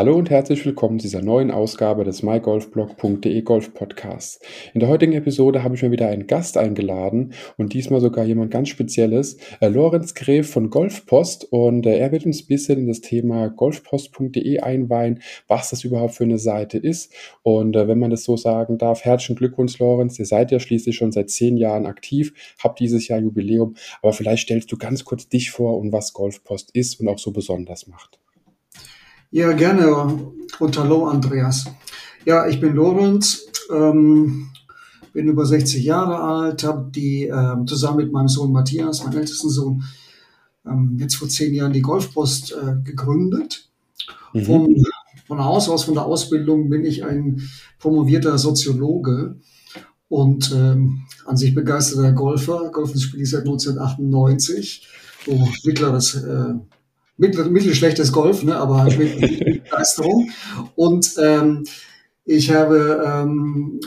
Hallo und herzlich willkommen zu dieser neuen Ausgabe des mygolfblog.de Golf Podcasts. In der heutigen Episode habe ich mir wieder einen Gast eingeladen und diesmal sogar jemand ganz Spezielles, äh, Lorenz Gräf von Golfpost und äh, er wird uns ein bisschen in das Thema golfpost.de einweihen, was das überhaupt für eine Seite ist und äh, wenn man das so sagen darf, herzlichen Glückwunsch Lorenz, ihr seid ja schließlich schon seit zehn Jahren aktiv, habt dieses Jahr Jubiläum, aber vielleicht stellst du ganz kurz dich vor und was Golfpost ist und auch so besonders macht. Ja, gerne. Und hallo, Andreas. Ja, ich bin Lorenz, ähm, bin über 60 Jahre alt, habe die ähm, zusammen mit meinem Sohn Matthias, meinem ältesten Sohn, ähm, jetzt vor zehn Jahren die Golfpost äh, gegründet. Mhm. Vom, von Haus aus, von der Ausbildung bin ich ein promovierter Soziologe und ähm, an sich begeisterter Golfer. Golfen spiele ich seit 1998. So mittleres äh, mittel, mittelschlechtes Golf, ne, aber halt mit, Begeisterung. Und ähm, ich habe ähm,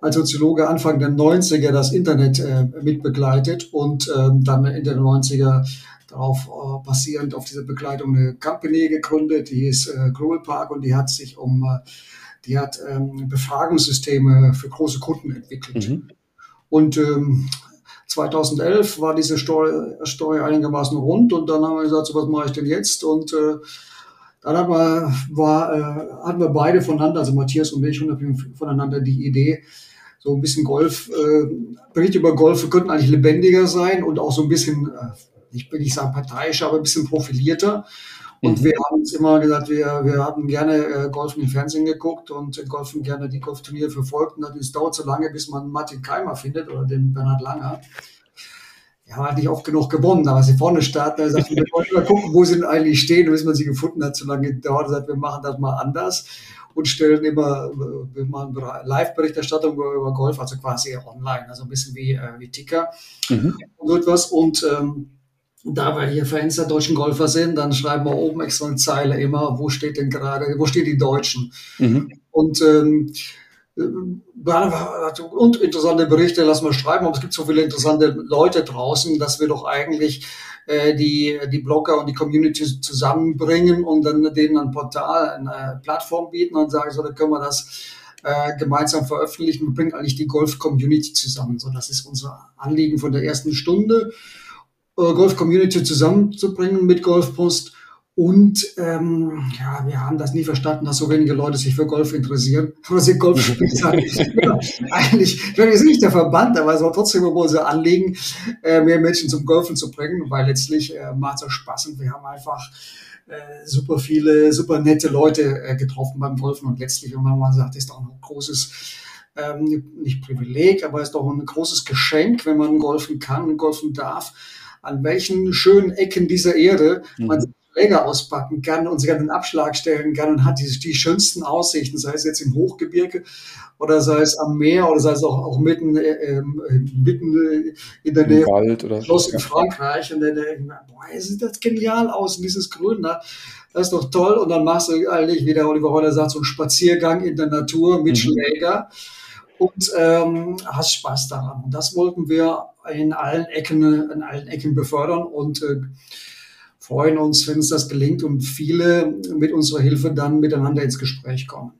als Soziologe Anfang der 90er das Internet äh, mitbegleitet und ähm, dann Ende der 90er darauf äh, basierend auf diese Begleitung eine Company gegründet, die ist äh, Global Park und die hat sich um, äh, die hat ähm, Befragungssysteme für große Kunden entwickelt. Mhm. Und ähm, 2011 war diese Story, Story einigermaßen rund und dann haben wir gesagt, so was mache ich denn jetzt? Und äh, dann haben wir, war, äh, hatten wir beide voneinander, also Matthias und ich, voneinander die Idee, so ein bisschen Golf, äh, Berichte über Golf könnten eigentlich lebendiger sein und auch so ein bisschen, äh, ich will nicht sagen parteiischer, aber ein bisschen profilierter. Und mhm. wir haben uns immer gesagt, wir, wir haben gerne äh, Golfen im Fernsehen geguckt und Golfen gerne die Golfturniere verfolgt. Und es dauert so lange, bis man Martin Keimer findet oder den Bernhard Langer. Wir haben halt nicht oft genug gewonnen, aber sie vorne starten, da sagt, wir wollen mal gucken, wo sie eigentlich stehen. Bis man sie gefunden hat, so lange gedauert, sagt, wir machen das mal anders und stellen immer, wir machen Live-Berichterstattung über Golf, also quasi online, also ein bisschen wie, äh, wie Ticker mhm. und so etwas. Und ähm, da wir hier Fans der deutschen Golfer sind, dann schreiben wir oben extra eine Zeile immer, wo steht denn gerade, wo stehen die Deutschen? Mhm. Und ähm, äh, und interessante Berichte lassen wir schreiben, aber es gibt so viele interessante Leute draußen, dass wir doch eigentlich äh, die, die Blogger und die Community zusammenbringen und dann denen ein Portal, eine Plattform bieten und sagen, so, da können wir das äh, gemeinsam veröffentlichen. Wir bringen eigentlich die Golf-Community zusammen. So, das ist unser Anliegen von der ersten Stunde. Äh, Golf-Community zusammenzubringen mit Golfpost. Und ähm, ja, wir haben das nie verstanden, dass so wenige Leute sich für Golf interessieren oder sie Golf spielen. ja, eigentlich, ich meine, wir sind nicht der Verband, aber es war trotzdem immer unser Anliegen, äh, mehr Menschen zum Golfen zu bringen, weil letztlich äh, macht es Spaß und wir haben einfach äh, super viele, super nette Leute äh, getroffen beim Golfen und letztlich, wenn man mal sagt, ist auch ein großes ähm, nicht Privileg, aber ist doch ein großes Geschenk, wenn man golfen kann und golfen darf an welchen schönen Ecken dieser Erde mhm. man Schläger auspacken kann und sich an den Abschlag stellen kann und hat die, die schönsten Aussichten, sei es jetzt im Hochgebirge oder sei es am Meer oder sei es auch, auch mitten, äh, ähm, mitten in der Nähe Wald oder Schloss in Frankreich und dann denke ich, boah, sieht das genial aus, dieses Grün da. Das ist doch toll. Und dann machst du eigentlich, wie der Oliver Heuler sagt, so einen Spaziergang in der Natur mit mhm. Schläger und ähm, hast Spaß daran. Und das wollten wir in allen Ecken, in allen Ecken befördern und äh, freuen uns, wenn uns das gelingt und viele mit unserer Hilfe dann miteinander ins Gespräch kommen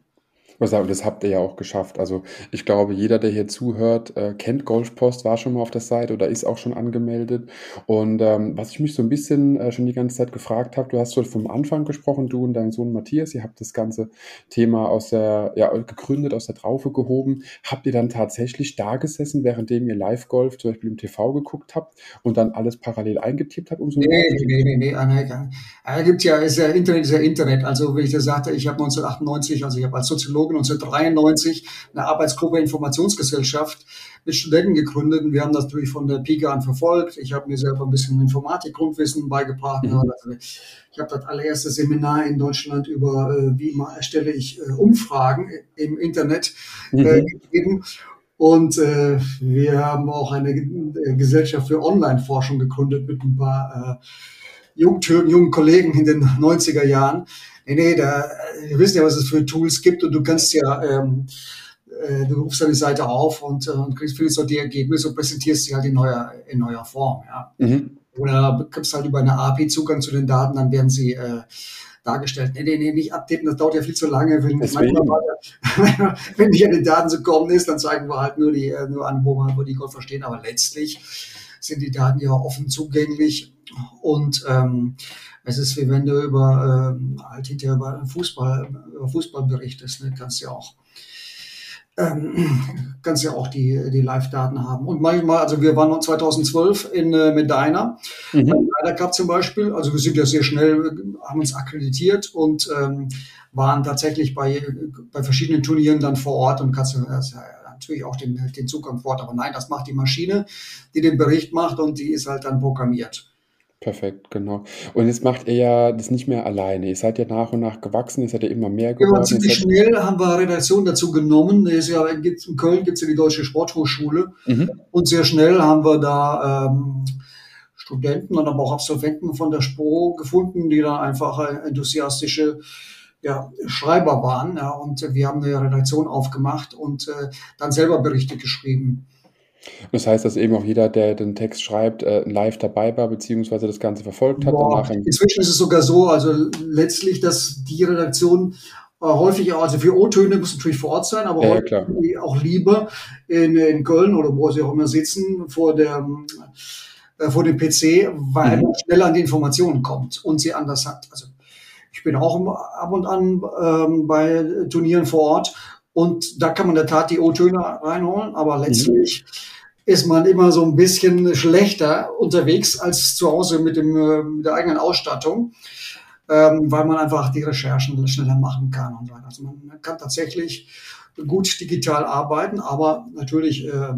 muss sagen, das habt ihr ja auch geschafft. Also ich glaube, jeder, der hier zuhört, äh, kennt Golfpost, war schon mal auf der Seite oder ist auch schon angemeldet. Und ähm, was ich mich so ein bisschen äh, schon die ganze Zeit gefragt habe, du hast so vom Anfang gesprochen, du und dein Sohn Matthias, ihr habt das ganze Thema aus der, ja, gegründet, aus der Traufe gehoben. Habt ihr dann tatsächlich da gesessen, währenddem ihr Live-Golf zum Beispiel im TV geguckt habt und dann alles parallel eingetippt habt? Um so nee, nee, nee, nee, nee, nee. Er gibt ja, ist ja Internet, ist ja Internet. Also, wie ich das sagte, ich habe 1998, also ich habe als Soziologe Soziologen 1993 eine Arbeitsgruppe Informationsgesellschaft mit Studenten gegründet und wir haben das natürlich von der Pike an verfolgt. Ich habe mir selber ein bisschen Informatik-Grundwissen beigebracht. Mhm. Also ich habe das allererste Seminar in Deutschland über, äh, wie erstelle ich äh, Umfragen im Internet äh, mhm. gegeben. Und äh, wir haben auch eine Gesellschaft für Online-Forschung gegründet mit ein paar äh, jungen, jungen Kollegen in den 90er Jahren. Nee, nee, da, wir wissen ja, was es für Tools gibt und du kannst ja ähm, äh, du rufst deine Seite auf und, äh, und kriegst findest dort die Ergebnisse und präsentierst sie halt in neuer, in neuer Form. Ja. Mhm. Oder bekommst halt über eine API Zugang zu den Daten, dann werden sie äh, dargestellt. Nee, nee, nee, nicht updaten, das dauert ja viel zu lange. Wenn, wenn nicht an den Daten zu kommen ist, dann zeigen wir halt nur, die, äh, nur an, wo, man, wo die Golf verstehen. Aber letztlich sind die Daten ja offen zugänglich und ähm, es ist wie wenn du über ähm, halt hinterher über Fußball, über Fußball berichtest, ne? kannst ja auch ähm, kannst ja auch die, die Live-Daten haben. Und manchmal, also wir waren 2012 in äh, Medina, mhm. Medina Cup zum Beispiel, also wir sind ja sehr schnell, haben uns akkreditiert und ähm, waren tatsächlich bei, bei verschiedenen Turnieren dann vor Ort und kannst das, ja, natürlich auch den, den Zugang vor Ort. Aber nein, das macht die Maschine, die den Bericht macht und die ist halt dann programmiert. Perfekt, genau. Und jetzt macht ihr ja das nicht mehr alleine. Ihr seid ja nach und nach gewachsen, ihr seid ja immer mehr geworden. Ja, ziemlich schnell haben wir Redaktion dazu genommen. Ja, in Köln gibt es ja die Deutsche Sporthochschule. Mhm. Und sehr schnell haben wir da ähm, Studenten und aber auch Absolventen von der SPO gefunden, die da einfach enthusiastische ja, Schreiber waren. Ja, und wir haben eine Redaktion aufgemacht und äh, dann selber Berichte geschrieben. Das heißt, dass eben auch jeder, der den Text schreibt, äh, live dabei war, beziehungsweise das Ganze verfolgt hat. Boah, inzwischen ist es sogar so, also letztlich, dass die Redaktion äh, häufig, also für O-Töne muss natürlich vor Ort sein, aber ja, häufig ja, auch lieber in, in Köln oder wo sie auch immer sitzen, vor der äh, vor dem PC, weil mhm. man schneller an die Informationen kommt und sie anders hat. Also ich bin auch ab und an ähm, bei Turnieren vor Ort und da kann man in der Tat die O-Töne reinholen, aber mhm. letztlich mhm. Ist man immer so ein bisschen schlechter unterwegs als zu Hause mit, dem, äh, mit der eigenen Ausstattung, ähm, weil man einfach die Recherchen schneller machen kann und so weiter. Also man kann tatsächlich gut digital arbeiten, aber natürlich äh,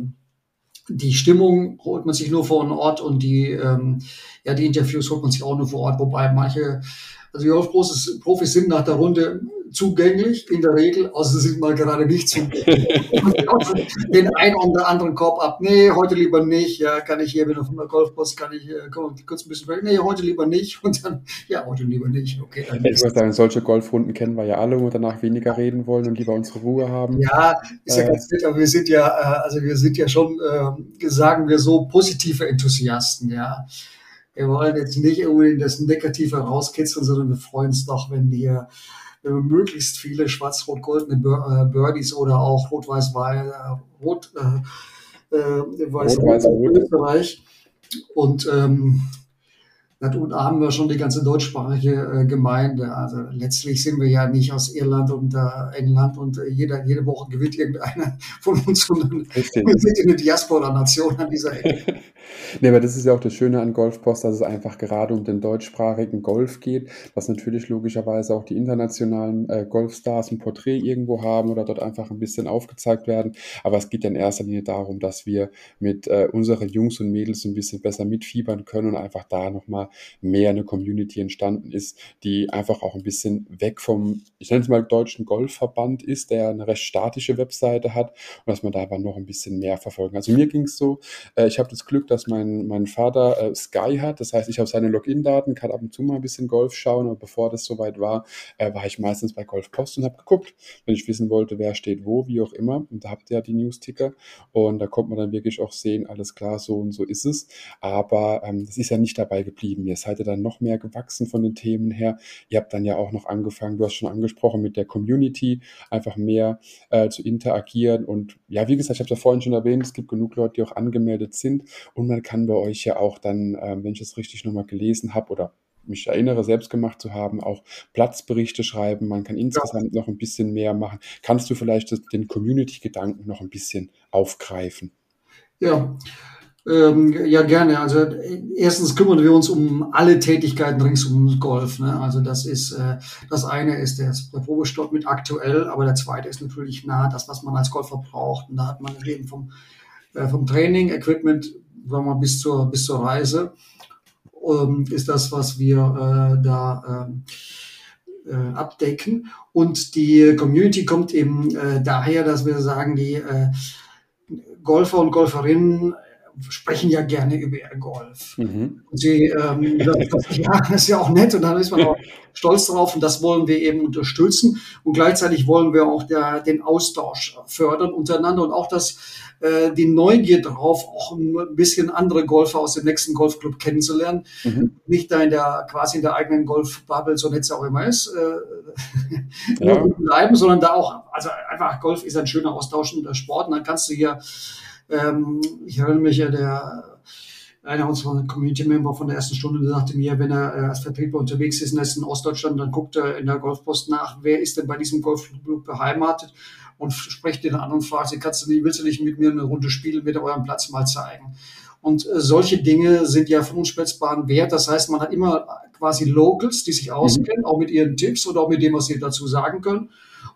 die Stimmung holt man sich nur vor Ort und die, ähm, ja, die Interviews holt man sich auch nur vor Ort, wobei manche, also die Golfprofis sind nach der Runde zugänglich, in der Regel, außer sie sind mal gerade nicht zugänglich. den einen oder anderen Korb ab. Nee, heute lieber nicht. Ja, kann ich hier, du von der Golfpost, kann ich äh, komm, kurz ein bisschen weg. Nee, heute lieber nicht. Und dann, ja, heute lieber nicht. Okay, dann ich würde sagen, solche Golfrunden kennen wir ja alle, wo wir danach weniger reden wollen und lieber unsere Ruhe haben. Ja, ist ja äh, ganz nett, aber wir sind ja, äh, also wir sind ja schon, äh, sagen wir so, positive Enthusiasten, ja. Wir wollen jetzt nicht unbedingt das Negative rauskitzeln, sondern wir freuen uns doch, wenn wir wenn wir möglichst viele schwarz-rot-goldene äh, Birdies oder auch rot-weiß-weiß, äh, rot, äh, äh, Österreich. Und ähm, und haben wir schon die ganze deutschsprachige äh, Gemeinde. Also letztlich sind wir ja nicht aus Irland und äh, England und äh, jeder, jede Woche gewinnt irgendeiner von uns, sondern Richtig. wir sind eine Diaspora-Nation an dieser Ecke. nee, aber das ist ja auch das Schöne an Golfpost, dass es einfach gerade um den deutschsprachigen Golf geht, dass natürlich logischerweise auch die internationalen Golfstars ein Porträt irgendwo haben oder dort einfach ein bisschen aufgezeigt werden. Aber es geht ja in erster Linie darum, dass wir mit unseren Jungs und Mädels ein bisschen besser mitfiebern können und einfach da nochmal mehr eine Community entstanden ist, die einfach auch ein bisschen weg vom, ich nenne es mal deutschen Golfverband ist, der eine recht statische Webseite hat und dass man da aber noch ein bisschen mehr verfolgen. Also mir ging es so, äh, ich habe das Glück, dass mein, mein Vater äh, Sky hat, das heißt, ich habe seine Login-Daten, kann ab und zu mal ein bisschen Golf schauen, aber bevor das soweit war, äh, war ich meistens bei Golf Post und habe geguckt, wenn ich wissen wollte, wer steht wo, wie auch immer. Und da habt ihr ja die News-Ticker und da kommt man dann wirklich auch sehen, alles klar, so und so ist es. Aber ähm, das ist ja nicht dabei geblieben geblieben. Ihr seid ja dann noch mehr gewachsen von den Themen her. Ihr habt dann ja auch noch angefangen, du hast schon angesprochen, mit der Community einfach mehr äh, zu interagieren. Und ja, wie gesagt, ich habe es ja vorhin schon erwähnt, es gibt genug Leute, die auch angemeldet sind. Und man kann bei euch ja auch dann, äh, wenn ich es richtig nochmal gelesen habe oder mich erinnere, selbst gemacht zu haben, auch Platzberichte schreiben. Man kann insgesamt ja. noch ein bisschen mehr machen. Kannst du vielleicht den Community-Gedanken noch ein bisschen aufgreifen? Ja, ähm, ja, gerne. Also erstens kümmern wir uns um alle Tätigkeiten rings um Golf. Ne? Also das ist äh, das eine ist der, der Probestort mit aktuell, aber der zweite ist natürlich nah das, was man als Golfer braucht. Und da hat man eben vom, äh, vom Training, Equipment, sagen wir mal, bis zur bis zur Reise ähm, ist das, was wir äh, da ähm, äh, abdecken. Und die Community kommt eben äh, daher, dass wir sagen, die äh, Golfer und Golferinnen sprechen ja gerne über ihr Golf. Mhm. Und sie, ähm, das, ja, das ist ja auch nett und dann ist man auch stolz drauf und das wollen wir eben unterstützen. Und gleichzeitig wollen wir auch der, den Austausch fördern untereinander und auch das, äh, die Neugier drauf, auch ein bisschen andere Golfer aus dem nächsten Golfclub kennenzulernen. Mhm. Nicht da in der, quasi in der eigenen Golfbubble, so nett es auch immer ist, äh, ja. bleiben, sondern da auch, also einfach Golf ist ein schöner austauschender Sport und dann kannst du hier ähm, ich erinnere mich ja, der einer unserer Community-Member von der ersten Stunde sagte mir, wenn er äh, als Vertriebler unterwegs ist und ist in Ostdeutschland, dann guckt er in der Golfpost nach, wer ist denn bei diesem Golfclub beheimatet und spricht den an und fragt sie, kannst du nicht, willst du nicht mit mir eine Runde spielen, mit eurem Platz mal zeigen? Und äh, solche Dinge sind ja von unschätzbaren Wert. Das heißt, man hat immer quasi Locals, die sich auskennen, mhm. auch mit ihren Tipps oder auch mit dem, was sie dazu sagen können.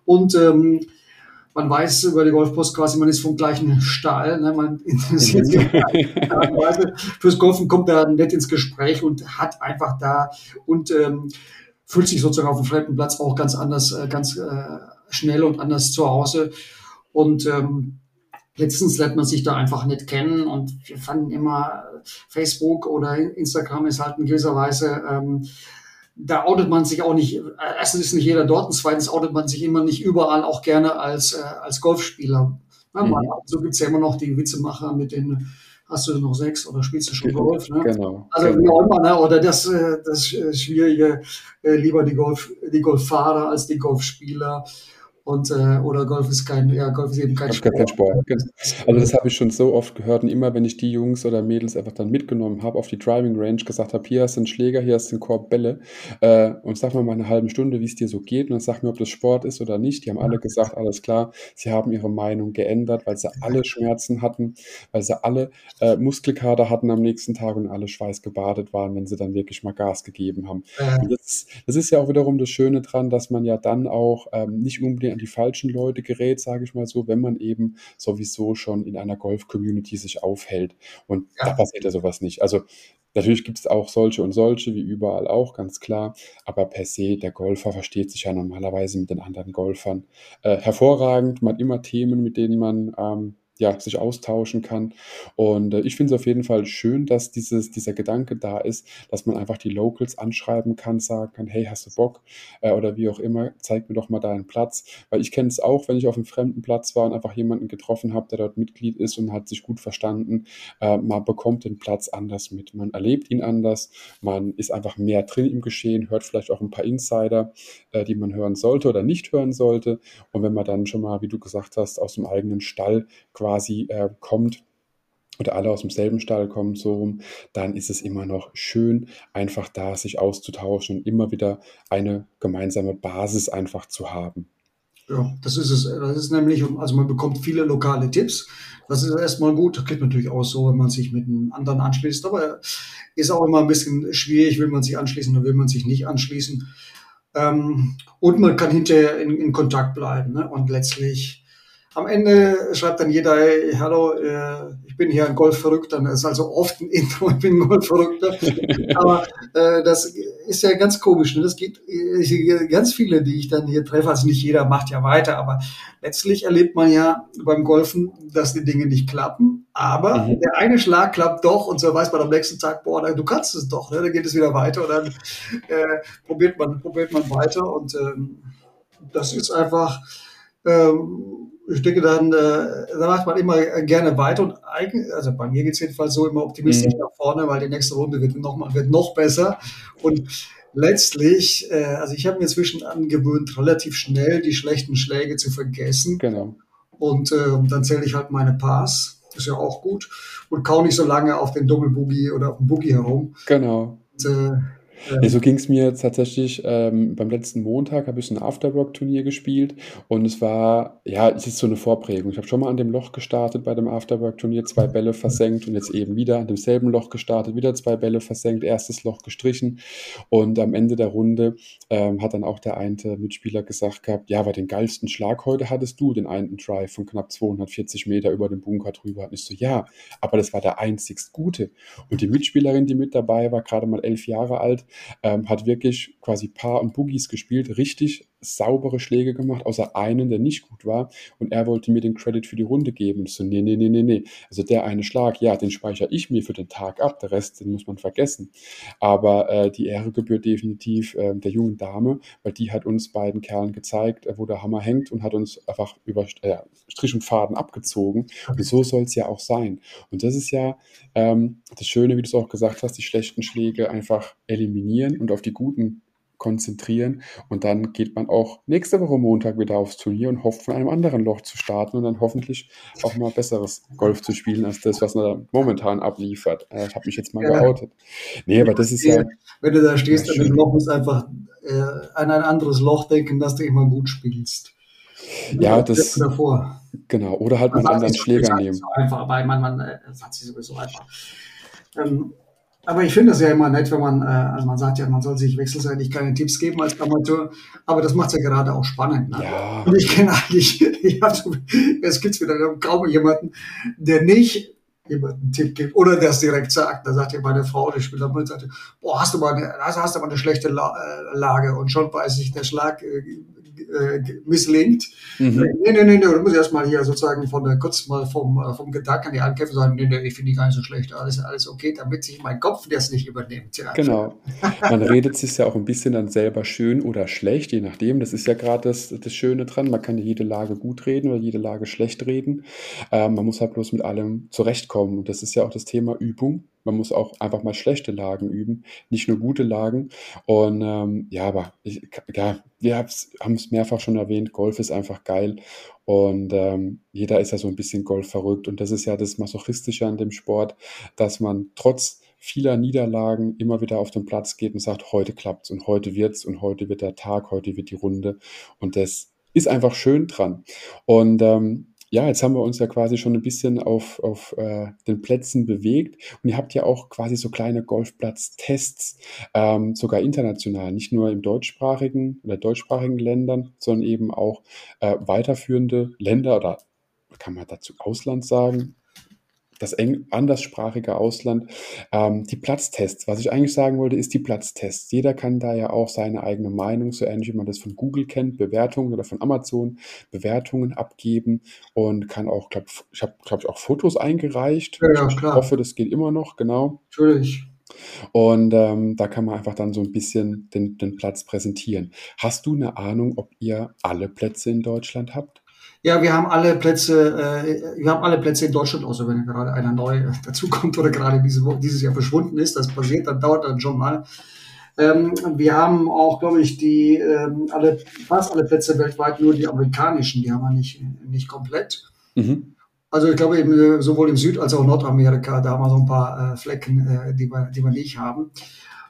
Und ähm, man weiß über die Golfpost quasi, man ist vom gleichen Stahl. Ne? Man interessiert sich Weise fürs Golfen, kommt da nett ins Gespräch und hat einfach da und ähm, fühlt sich sozusagen auf dem fremden Platz auch ganz anders, äh, ganz äh, schnell und anders zu Hause. Und ähm, letztens lernt man sich da einfach nicht kennen und wir fanden immer Facebook oder Instagram ist halt in gewisser Weise ähm, da outet man sich auch nicht, äh, erstens ist nicht jeder dort und zweitens outet man sich immer nicht überall auch gerne als, äh, als Golfspieler. Ja, mhm. So gibt's ja immer noch die Witzemacher mit den, hast du noch sechs oder spielst du schon Golf? Ne? Genau. Also genau. wie auch immer, ne? oder das, äh, das Schwierige, äh, lieber die, Golf, die Golffahrer als die Golfspieler. Und, äh, oder Golf ist kein, ja, Golf ist eben kein Sport. Kein Sport. Genau. Also das habe ich schon so oft gehört. Und immer, wenn ich die Jungs oder Mädels einfach dann mitgenommen habe auf die Driving Range, gesagt habe, hier hast du einen Schläger, hier hast du einen Korb Bälle äh, und sag mal mal eine halbe Stunde, wie es dir so geht. Und dann sag mir, ob das Sport ist oder nicht. Die haben alle gesagt, alles klar. Sie haben ihre Meinung geändert, weil sie alle Schmerzen hatten, weil sie alle äh, Muskelkater hatten am nächsten Tag und alle schweißgebadet waren, wenn sie dann wirklich mal Gas gegeben haben. Und das, das ist ja auch wiederum das Schöne dran, dass man ja dann auch ähm, nicht unbedingt an die falschen Leute gerät, sage ich mal so, wenn man eben sowieso schon in einer Golf-Community sich aufhält. Und ja. da passiert ja sowas nicht. Also Natürlich gibt es auch solche und solche, wie überall auch, ganz klar. Aber per se, der Golfer versteht sich ja normalerweise mit den anderen Golfern äh, hervorragend. Man hat immer Themen, mit denen man ähm, ja, sich austauschen kann. Und äh, ich finde es auf jeden Fall schön, dass dieses, dieser Gedanke da ist, dass man einfach die Locals anschreiben kann, sagen kann, hey, hast du Bock? Äh, oder wie auch immer, zeig mir doch mal deinen Platz. Weil ich kenne es auch, wenn ich auf einem fremden Platz war und einfach jemanden getroffen habe, der dort Mitglied ist und hat sich gut verstanden, äh, man bekommt den Platz anders mit. Man erlebt ihn anders, man ist einfach mehr drin im Geschehen, hört vielleicht auch ein paar Insider, äh, die man hören sollte oder nicht hören sollte. Und wenn man dann schon mal, wie du gesagt hast, aus dem eigenen Stall quasi quasi äh, kommt oder alle aus demselben Stall kommen, so rum, dann ist es immer noch schön, einfach da sich auszutauschen und immer wieder eine gemeinsame Basis einfach zu haben. Ja, das ist es. Das ist nämlich, also man bekommt viele lokale Tipps. Das ist erstmal gut. Das kriegt natürlich auch so, wenn man sich mit einem anderen anschließt. Aber ist auch immer ein bisschen schwierig, will man sich anschließen oder will man sich nicht anschließen. Ähm, und man kann hinterher in, in Kontakt bleiben. Ne? Und letztlich am Ende schreibt dann jeder, hey, hallo, äh, ich bin hier ein Golfverrückter. Das ist also oft ein Intro, ich bin ein Golfverrückter. Aber äh, das ist ja ganz komisch. Ne? Das geht äh, ganz viele, die ich dann hier treffe. Also nicht jeder macht ja weiter, aber letztlich erlebt man ja beim Golfen, dass die Dinge nicht klappen. Aber mhm. der eine Schlag klappt doch und so weiß man am nächsten Tag, boah, du kannst es doch. Ne? Dann geht es wieder weiter und dann äh, probiert man probiert man weiter und ähm, das ist einfach ähm, ich denke, dann äh, da macht man immer gerne weiter und eigentlich, also bei mir geht es jedenfalls so immer optimistisch mhm. nach vorne, weil die nächste Runde wird noch, mal, wird noch besser und letztlich, äh, also ich habe mir inzwischen angewöhnt, relativ schnell die schlechten Schläge zu vergessen. Genau. Und äh, dann zähle ich halt meine Pass, ist ja auch gut und kau nicht so lange auf den Doppelboogie oder auf dem Boogie herum. Genau. Und, äh, ja. so ging es mir tatsächlich ähm, beim letzten Montag, habe ich ein Afterwork-Turnier gespielt und es war, ja, es ist so eine Vorprägung. Ich habe schon mal an dem Loch gestartet bei dem Afterwork-Turnier, zwei Bälle versenkt und jetzt eben wieder an demselben Loch gestartet, wieder zwei Bälle versenkt, erstes Loch gestrichen und am Ende der Runde ähm, hat dann auch der eine Mitspieler gesagt gehabt, ja, aber den geilsten Schlag heute hattest du, den einen Drive von knapp 240 Meter über den Bunker drüber. Und ich so, ja, aber das war der einzigst gute. Und die Mitspielerin, die mit dabei war, gerade mal elf Jahre alt, ähm, hat wirklich quasi Paar und Boogies gespielt, richtig saubere Schläge gemacht, außer einen, der nicht gut war. Und er wollte mir den Credit für die Runde geben. Ich so, nee, nee, nee, nee, nee. Also der eine Schlag, ja, den speichere ich mir für den Tag ab. Der Rest, den muss man vergessen. Aber äh, die Ehre gebührt definitiv äh, der jungen Dame, weil die hat uns beiden Kerlen gezeigt, äh, wo der Hammer hängt und hat uns einfach über äh, Strich und Faden abgezogen. Und so soll es ja auch sein. Und das ist ja ähm, das Schöne, wie du es auch gesagt hast, die schlechten Schläge einfach eliminieren und auf die guten konzentrieren. Und dann geht man auch nächste Woche Montag wieder aufs Turnier und hofft, von einem anderen Loch zu starten und dann hoffentlich auch mal besseres Golf zu spielen als das, was man da momentan abliefert. Äh, ich habe mich jetzt mal ja. geoutet. Nee, aber das ist ja. Wenn du da stehst und dem Loch musst einfach äh, an ein anderes Loch denken, dass du immer gut spielst. Ja, das. Davor. Genau, oder halt mit anderen Schläger nehmen. So einfach, aber man, man äh, sagt sich sowieso einfach. Ähm, aber ich finde es ja immer nett, wenn man, äh, also man sagt ja, man soll sich wechselseitig keine Tipps geben als Amateur, aber das macht es ja gerade auch spannend. Ne? Ja. Und ich kenne eigentlich, ich hab, es gibt wieder kaum jemanden, der nicht jemanden Tipp gibt oder der es direkt sagt. Da sagt ja meine Frau, die spielt damit, sagt, boah, hast du mal eine, hast, hast du mal eine schlechte äh, Lage und schon weiß ich, der Schlag äh, äh, misslingt. Mhm. Nee, nee, nee, nee, du musst erstmal hier sozusagen von der, kurz mal vom, äh, vom Gedanken die ankämpfen sagen, nee, nee, ich finde die gar nicht so schlecht, alles, alles okay, damit sich mein Kopf das nicht übernimmt. Ja. Genau. Man redet sich ja auch ein bisschen dann selber schön oder schlecht, je nachdem. Das ist ja gerade das, das Schöne dran. Man kann jede Lage gut reden oder jede Lage schlecht reden. Ähm, man muss halt bloß mit allem zurechtkommen. Und das ist ja auch das Thema Übung. Man muss auch einfach mal schlechte Lagen üben, nicht nur gute Lagen. Und ähm, ja, aber ich, ja, wir haben es mehrfach schon erwähnt, Golf ist einfach geil. Und ähm, jeder ist ja so ein bisschen Golf verrückt. Und das ist ja das Masochistische an dem Sport, dass man trotz vieler Niederlagen immer wieder auf den Platz geht und sagt, heute klappt's und heute wird's und heute wird der Tag, heute wird die Runde. Und das ist einfach schön dran. Und ähm, ja, jetzt haben wir uns ja quasi schon ein bisschen auf, auf äh, den Plätzen bewegt und ihr habt ja auch quasi so kleine Golfplatztests, ähm, sogar international, nicht nur im deutschsprachigen oder deutschsprachigen Ländern, sondern eben auch äh, weiterführende Länder oder kann man dazu Ausland sagen, das eng anderssprachige Ausland. Ähm, die Platztests, was ich eigentlich sagen wollte, ist die Platztests. Jeder kann da ja auch seine eigene Meinung, so ähnlich wie man das von Google kennt, Bewertungen oder von Amazon, Bewertungen abgeben und kann auch, glaub, ich habe, glaube ich, auch Fotos eingereicht. Ja, ja, klar. Ich hoffe, das geht immer noch, genau. Natürlich. Und ähm, da kann man einfach dann so ein bisschen den, den Platz präsentieren. Hast du eine Ahnung, ob ihr alle Plätze in Deutschland habt? Ja, wir haben alle Plätze, äh, wir haben alle Plätze in Deutschland, außer wenn gerade einer neu dazukommt oder gerade diese, dieses Jahr verschwunden ist. Das passiert, dann dauert dann schon mal. Ähm, wir haben auch, glaube ich, die ähm, alle, fast alle Plätze weltweit, nur die amerikanischen, die haben wir nicht, nicht komplett. Mhm. Also ich glaube, eben, sowohl im Süd- als auch Nordamerika, da haben wir so ein paar äh, Flecken, äh, die, wir, die wir nicht haben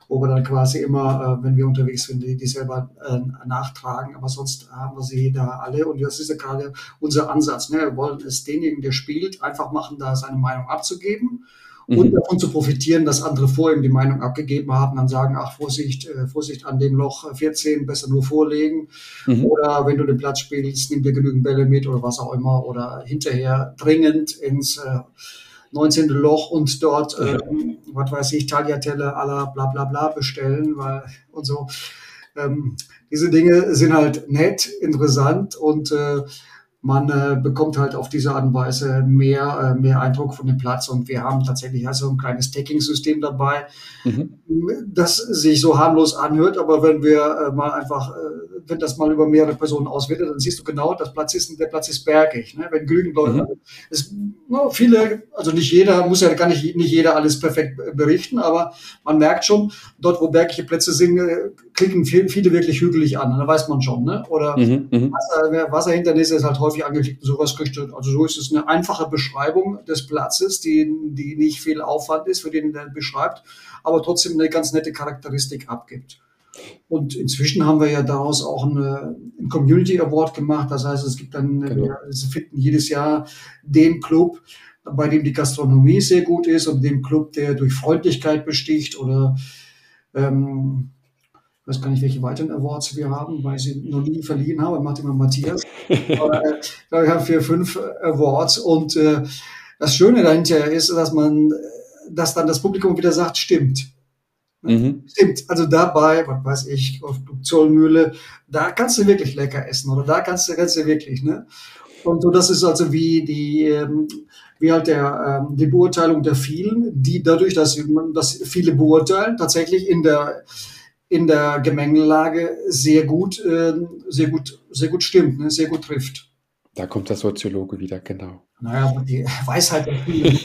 wo wir dann quasi immer, äh, wenn wir unterwegs sind, die, die selber äh, nachtragen. Aber sonst haben wir sie da alle. Und das ist ja gerade unser Ansatz. Ne? Wir wollen es denjenigen, der spielt, einfach machen, da seine Meinung abzugeben mhm. und davon zu profitieren, dass andere vor ihm die Meinung abgegeben haben, dann sagen, ach Vorsicht, äh, Vorsicht an dem Loch 14, besser nur vorlegen. Mhm. Oder wenn du den Platz spielst, nimm dir genügend Bälle mit oder was auch immer. Oder hinterher dringend ins äh, 19. Loch und dort, äh, was weiß ich, Tagliatelle aller bla bla bla bestellen weil, und so. Ähm, diese Dinge sind halt nett, interessant und äh, man äh, bekommt halt auf diese Art und Weise mehr, äh, mehr Eindruck von dem Platz. Und wir haben tatsächlich also ein kleines Tagging-System dabei, mhm. das sich so harmlos anhört. Aber wenn wir äh, mal einfach, äh, wenn das mal über mehrere Personen auswertet, dann siehst du genau, das Platz ist, der Platz ist bergig. Ne? Wenn genügend Leute, mhm. es, no, viele, also nicht jeder, muss ja gar nicht, nicht jeder alles perfekt berichten, aber man merkt schon, dort, wo bergige Plätze sind, äh, klicken viel, viele wirklich hügelig an. Da weiß man schon. Ne? Oder mhm. mhm. Wasser, Wasserhindernisse ist halt häufig angeklickt und sowas kriegt. Also so ist es eine einfache Beschreibung des Platzes, die, die nicht viel Aufwand ist, für den er beschreibt, aber trotzdem eine ganz nette Charakteristik abgibt. Und inzwischen haben wir ja daraus auch eine, einen Community Award gemacht. Das heißt, es gibt dann, genau. wir finden jedes Jahr den Club, bei dem die Gastronomie sehr gut ist und den Club, der durch Freundlichkeit besticht oder ähm, ich weiß gar nicht, welche weiteren Awards wir haben, weil ich sie noch nie verliehen habe. Macht immer Matthias. Aber äh, wir haben vier, fünf Awards. Und äh, das Schöne dahinter ist, dass man, dass dann das Publikum wieder sagt, stimmt. Mhm. Stimmt, also dabei, was weiß ich, auf Zollmühle, da kannst du wirklich lecker essen oder da kannst du, kannst du wirklich, ne? Und so, das ist also wie die, ähm, wie halt der, ähm, die Beurteilung der vielen, die dadurch, dass, man, dass viele beurteilen, tatsächlich in der, in der Gemengelage sehr gut, äh, sehr gut, sehr gut stimmt, ne? sehr gut trifft. Da kommt der Soziologe wieder, genau. Naja, aber die Weisheit der vielen.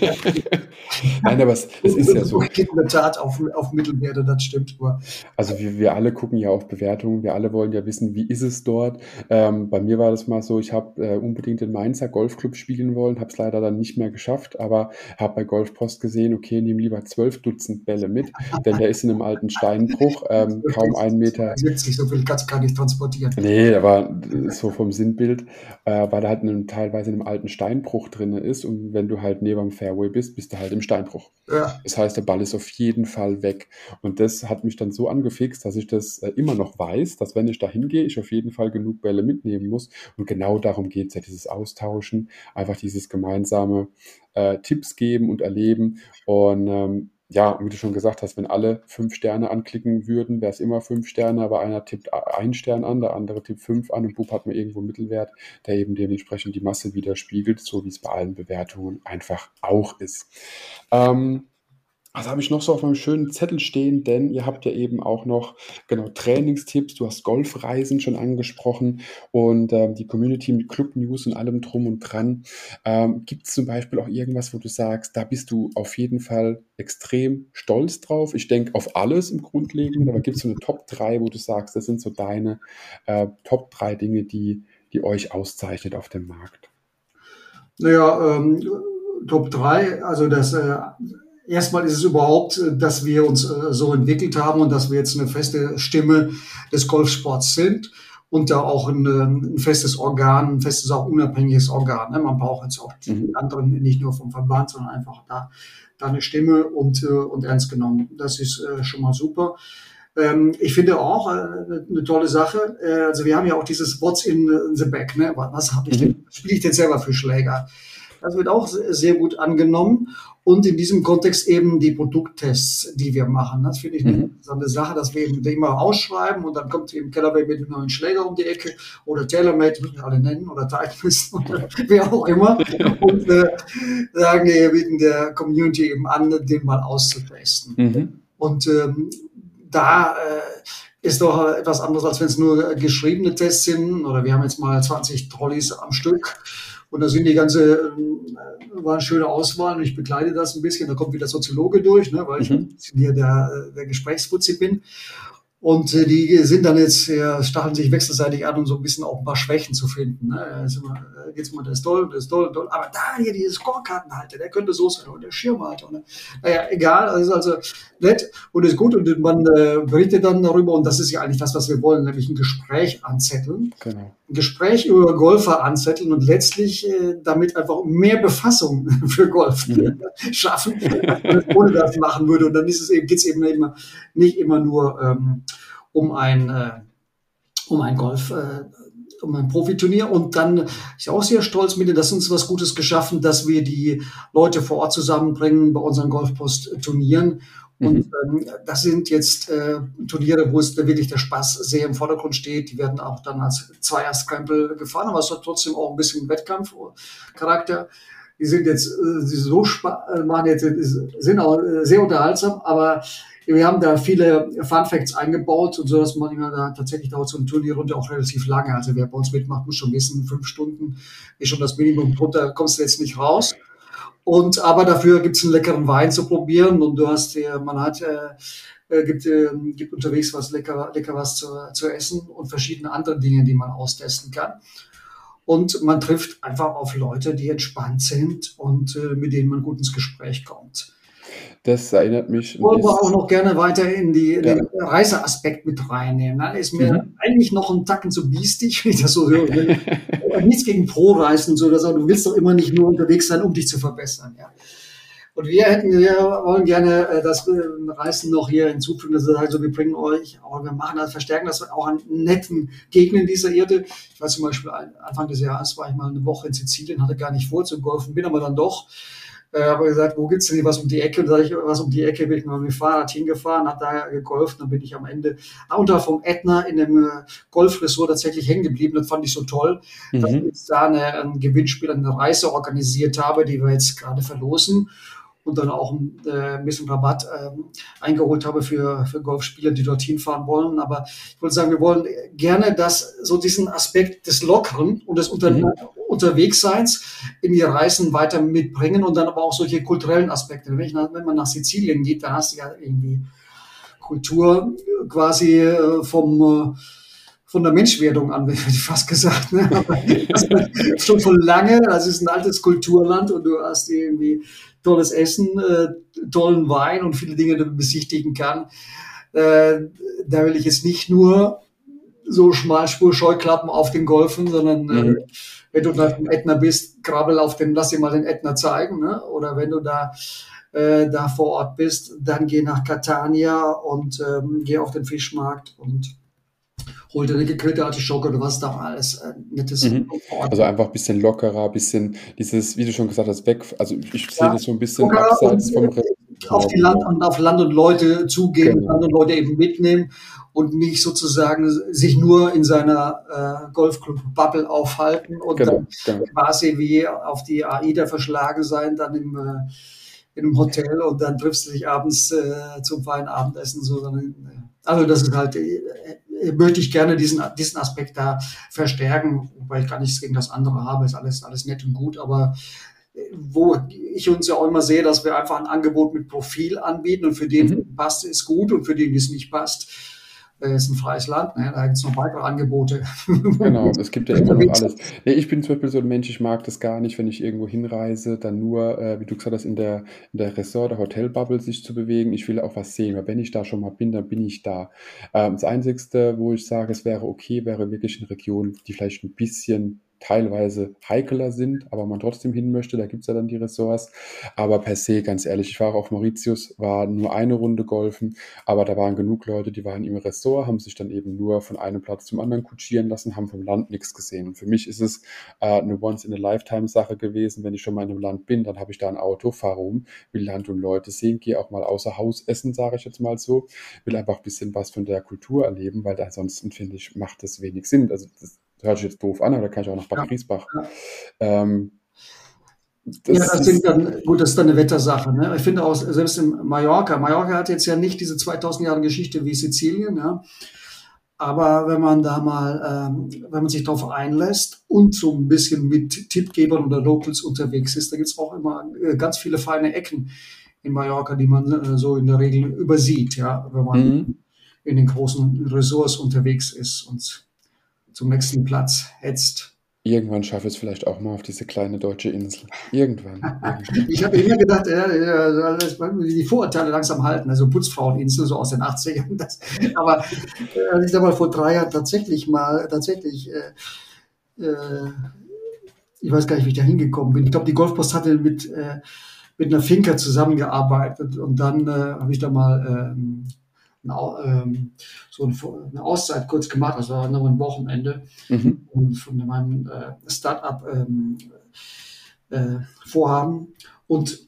Nein, aber es, es ist ja so. In der Tat auf, auf Mittelwerte, das stimmt. Aber also wir, wir alle gucken ja auf Bewertungen, wir alle wollen ja wissen, wie ist es dort. Ähm, bei mir war das mal so, ich habe äh, unbedingt den Mainzer Golfclub spielen wollen, habe es leider dann nicht mehr geschafft, aber habe bei Golfpost gesehen, okay, nehme lieber zwölf Dutzend Bälle mit, denn der ist in einem alten Steinbruch, ähm, kaum einen Meter. 70, so viel du gar nicht transportieren. Nee, aber so vom Sinnbild, äh, weil er halt in einem, teilweise in einem alten Steinbruch drin ist und wenn du halt neben dem Fairway bist, bist du halt im Steinbruch. Ja. Das heißt, der Ball ist auf jeden Fall weg. Und das hat mich dann so angefixt, dass ich das äh, immer noch weiß, dass wenn ich da hingehe, ich auf jeden Fall genug Bälle mitnehmen muss. Und genau darum geht es ja, dieses Austauschen, einfach dieses gemeinsame äh, Tipps geben und erleben. Und ähm, ja, wie du schon gesagt hast, wenn alle fünf Sterne anklicken würden, wäre es immer fünf Sterne, aber einer tippt einen Stern an, der andere tippt fünf an und Bub hat man irgendwo einen Mittelwert, der eben dementsprechend die Masse widerspiegelt, so wie es bei allen Bewertungen einfach auch ist. Ähm, was habe ich noch so auf meinem schönen Zettel stehen? Denn ihr habt ja eben auch noch genau Trainingstipps. Du hast Golfreisen schon angesprochen und ähm, die Community mit Club News und allem drum und dran. Ähm, Gibt es zum Beispiel auch irgendwas, wo du sagst, da bist du auf jeden Fall extrem stolz drauf? Ich denke auf alles im Grundlegenden, aber gibt es so eine Top 3, wo du sagst, das sind so deine äh, Top 3 Dinge, die, die euch auszeichnet auf dem Markt? Naja, ähm, Top 3, also das. Äh Erstmal ist es überhaupt, äh, dass wir uns äh, so entwickelt haben und dass wir jetzt eine feste Stimme des Golfsports sind und da auch ein, ein festes Organ, ein festes, auch unabhängiges Organ. Ne? Man braucht jetzt auch die mhm. anderen nicht nur vom Verband, sondern einfach da, da eine Stimme und, äh, und ernst genommen. Das ist schon mal super. Ähm, ich finde auch eine tolle Sache. Also wir haben ja auch dieses What's in the back. Ne? Was habe ich mhm. denn, spiele ich denn selber für Schläger? Das wird auch sehr gut angenommen. Und in diesem Kontext eben die Produkttests, die wir machen. Das finde ich mhm. eine Sache, dass wir eben immer ausschreiben und dann kommt eben Callaway mit einem neuen Schläger um die Ecke oder TaylorMade, müssen wir alle nennen, oder Titleist oder wer auch immer. Und äh, sagen, wir bieten der Community eben an, den mal auszutesten. Mhm. Und ähm, da äh, ist doch etwas anderes, als wenn es nur geschriebene Tests sind. Oder wir haben jetzt mal 20 Trolleys am Stück und da sind die ganze, äh, war eine schöne Auswahl und ich begleite das ein bisschen. Da kommt wieder Soziologe durch, ne, weil mhm. ich hier der, der Gesprächsfuzzi bin. Und äh, die sind dann jetzt, äh, stacheln sich wechselseitig an, um so ein bisschen auch ein paar Schwächen zu finden. Ne? Ist immer, äh, immer, der ist toll, der ist toll, toll. Aber da hier, diese Scorekartenhalter, der könnte so sein, und der Schirmhalter. Ne? Naja, egal, das ist also nett und ist gut. Und man äh, berichtet dann darüber, und das ist ja eigentlich das, was wir wollen, nämlich ein Gespräch anzetteln. Genau. Ein Gespräch über Golfer anzetteln und letztlich äh, damit einfach mehr Befassung für Golf mhm. schaffen, ohne das machen würde. Und dann ist es eben, geht's eben immer, nicht immer nur ähm, um ein, äh, um ein Golf, äh, um ein Profiturnier. Und dann ist ich auch sehr stolz mit, dass uns was Gutes geschaffen, dass wir die Leute vor Ort zusammenbringen bei unseren Golfpost-Turnieren. Und mhm. ähm, das sind jetzt äh, Turniere, wo es da wirklich der Spaß sehr im Vordergrund steht. Die werden auch dann als Zweier-Scramble gefahren, aber es hat trotzdem auch ein bisschen Wettkampfcharakter. Die sind jetzt äh, so äh, machen jetzt sind auch äh, sehr unterhaltsam, aber wir haben da viele Fun Facts eingebaut und so, dass man da tatsächlich dauert so ein Turnierrunde auch relativ lange. Also wer bei uns mitmacht, muss schon wissen, fünf Stunden ist schon das Minimum. Drunter kommst du jetzt nicht raus. Und aber dafür gibt es einen leckeren Wein zu probieren und du hast, man hat äh, äh, gibt, äh, gibt unterwegs was lecker, lecker was zu, zu essen und verschiedene andere Dinge, die man austesten kann. Und man trifft einfach auf Leute, die entspannt sind und äh, mit denen man gut ins Gespräch kommt. Das erinnert mich. Wollen wir auch noch gerne weiter in die, ja. den Reiseaspekt mit reinnehmen. Da ist mir mhm. eigentlich noch ein Tacken zu biestig, wenn ich das so höre. Nichts gegen Pro-Reisen und so, dass du willst doch immer nicht nur unterwegs sein, um dich zu verbessern. Ja. Und wir hätten, wir wollen gerne äh, das äh, Reisen noch hier hinzufügen, dass also wir bringen euch, aber wir machen das, verstärken das auch an netten Gegenden dieser Erde. Ich weiß zum Beispiel, Anfang des Jahres war ich mal eine Woche in Sizilien, hatte gar nicht vor zu golfen, bin aber dann doch äh, habe gesagt, wo gibt's denn hier was um die Ecke? Und sage ich, was um die Ecke bin ich mal mit dem Fahrrad hingefahren, habe da gegolft, dann bin ich am Ende unter vom Ätna in dem äh, Golfresort tatsächlich hängen geblieben. Das fand ich so toll, mhm. dass ich da eine, ein Gewinnspiel, eine Reise organisiert habe, die wir jetzt gerade verlosen und dann auch äh, ein bisschen Rabatt äh, eingeholt habe für, für Golfspieler, die dorthin fahren wollen. Aber ich wollte sagen, wir wollen gerne dass so diesen Aspekt des Lockeren und des mhm. Unterwegsseins in die Reisen weiter mitbringen und dann aber auch solche kulturellen Aspekte. Wenn, ich, wenn man nach Sizilien geht, dann hast du ja irgendwie Kultur quasi äh, vom äh, von der Menschwerdung an, hätte ich fast gesagt. Ne? Schon von lange, das ist ein altes Kulturland und du hast irgendwie tolles Essen, äh, tollen Wein und viele Dinge, die man besichtigen kann. Äh, da will ich jetzt nicht nur so Schmalspur-Scheuklappen auf den Golfen, sondern äh, mhm. Wenn du nach dem Ätna bist, krabbel auf den, lass dir mal den Ätna zeigen. Ne? Oder wenn du da äh, da vor Ort bist, dann geh nach Catania und ähm, geh auf den Fischmarkt und hol dir eine gegrillte Artischocke oder was da alles äh, nettes. Mhm. Also einfach ein bisschen lockerer, ein bisschen dieses, wie du schon gesagt hast, weg. Also ich ja, sehe das so ein bisschen abseits vom Rest. Auf die Land und auf Land und Leute zugehen, genau. Land und Leute eben mitnehmen und nicht sozusagen sich nur in seiner äh, Golfclub-Bubble aufhalten und genau, dann genau. quasi wie auf die AIDA verschlagen sein, dann im äh, in einem Hotel und dann triffst du dich abends äh, zum feinen Abendessen. So, äh, also das ist halt äh, äh, möchte ich gerne diesen, diesen Aspekt da verstärken, weil ich gar nichts gegen das andere habe, ist alles, alles nett und gut, aber äh, wo ich uns ja auch immer sehe, dass wir einfach ein Angebot mit Profil anbieten und für den mhm. passt es gut und für den es nicht passt, ist ein freies Land, ne? da gibt es noch weitere Angebote. Genau, es gibt ja immer noch alles. Nee, ich bin zum Beispiel so ein Mensch, ich mag das gar nicht, wenn ich irgendwo hinreise, dann nur, äh, wie du gesagt hast, in der, in der Ressort, der Hotelbubble sich zu bewegen. Ich will auch was sehen, weil wenn ich da schon mal bin, dann bin ich da. Ähm, das Einzige, wo ich sage, es wäre okay, wäre wirklich eine Region, die vielleicht ein bisschen teilweise heikler sind, aber man trotzdem hin möchte. Da gibt es ja dann die Ressorts. Aber per se, ganz ehrlich, ich war auf Mauritius, war nur eine Runde golfen, aber da waren genug Leute, die waren im Ressort, haben sich dann eben nur von einem Platz zum anderen kutschieren lassen, haben vom Land nichts gesehen. Und für mich ist es äh, eine Once-in-a-Lifetime-Sache gewesen. Wenn ich schon mal in einem Land bin, dann habe ich da ein Auto, fahre rum, will Land und Leute sehen, gehe auch mal außer Haus essen, sage ich jetzt mal so, will einfach ein bisschen was von der Kultur erleben, weil ansonsten, finde ich, macht das wenig Sinn. Also das hört sich jetzt doof an, aber da kann ich auch nach Bad ja. Griesbach. Ja. Ähm, das ja, das sind dann, gut, das ist dann eine Wettersache. Ne? Ich finde auch, selbst in Mallorca, Mallorca hat jetzt ja nicht diese 2000 Jahre Geschichte wie Sizilien, ja? aber wenn man da mal, ähm, wenn man sich darauf einlässt und so ein bisschen mit Tippgebern oder Locals unterwegs ist, da gibt es auch immer äh, ganz viele feine Ecken in Mallorca, die man äh, so in der Regel übersieht, ja, wenn man mhm. in den großen Ressorts unterwegs ist und zum nächsten Platz hetzt. Irgendwann schaffe ich es vielleicht auch mal auf diese kleine deutsche Insel. Irgendwann. ich habe immer gedacht, ja, die Vorurteile langsam halten. Also Putzfraueninsel, so aus den 80ern. Das, aber äh, als ich da mal vor drei Jahren tatsächlich mal, tatsächlich, äh, äh, ich weiß gar nicht, wie ich da hingekommen bin. Ich glaube, die Golfpost hatte mit, äh, mit einer Finca zusammengearbeitet und dann äh, habe ich da mal ähm, so eine Auszeit kurz gemacht, also noch ein Wochenende mhm. von meinem äh, Start-up-Vorhaben. Ähm, äh, und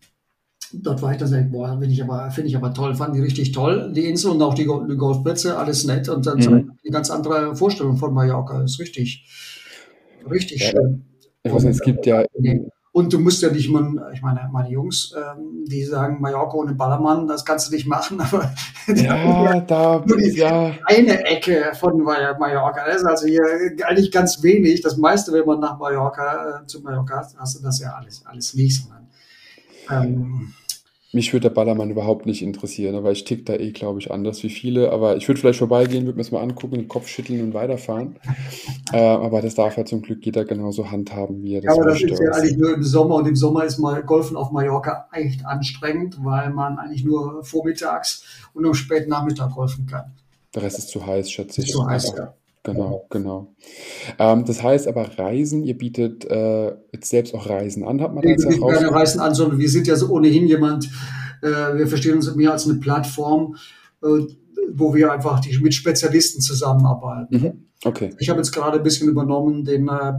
dort war ich dann so, boah, finde ich aber, finde ich aber toll, fand die richtig toll, die Insel und auch die, die Golfplätze, alles nett und dann mhm. so eine ganz andere Vorstellung von Mallorca, ist richtig, richtig ja, schön. Ich weiß nicht, es gibt ja, und du musst ja nicht mal, ich meine, meine Jungs, ähm, die sagen, Mallorca ohne Ballermann, das kannst du nicht machen, aber ja, da ja. eine Ecke von Mallorca. Das ist also hier eigentlich ganz wenig. Das meiste, wenn man nach Mallorca, äh, zu Mallorca hast du das ja alles, alles. Sondern, ähm, mich würde der Ballermann überhaupt nicht interessieren, aber ich tick da eh, glaube ich, anders wie viele. Aber ich würde vielleicht vorbeigehen, würde mir das mal angucken, den Kopf schütteln und weiterfahren. äh, aber das darf ja zum Glück jeder genauso handhaben, wie er das ja, aber das ist ja eigentlich nur im Sommer und im Sommer ist mal Golfen auf Mallorca echt anstrengend, weil man eigentlich nur vormittags und am späten Nachmittag golfen kann. Der Rest ist zu heiß, schätze ich. Ist zu heiß, ja. Genau, genau. Ähm, das heißt aber Reisen, ihr bietet äh, jetzt selbst auch Reisen an, hat man das Wir bieten keine Reisen an, sondern wir sind ja so ohnehin jemand, äh, wir verstehen uns mehr als eine Plattform, äh, wo wir einfach die, mit Spezialisten zusammenarbeiten. Mhm. Okay. Ich habe jetzt gerade ein bisschen übernommen den äh,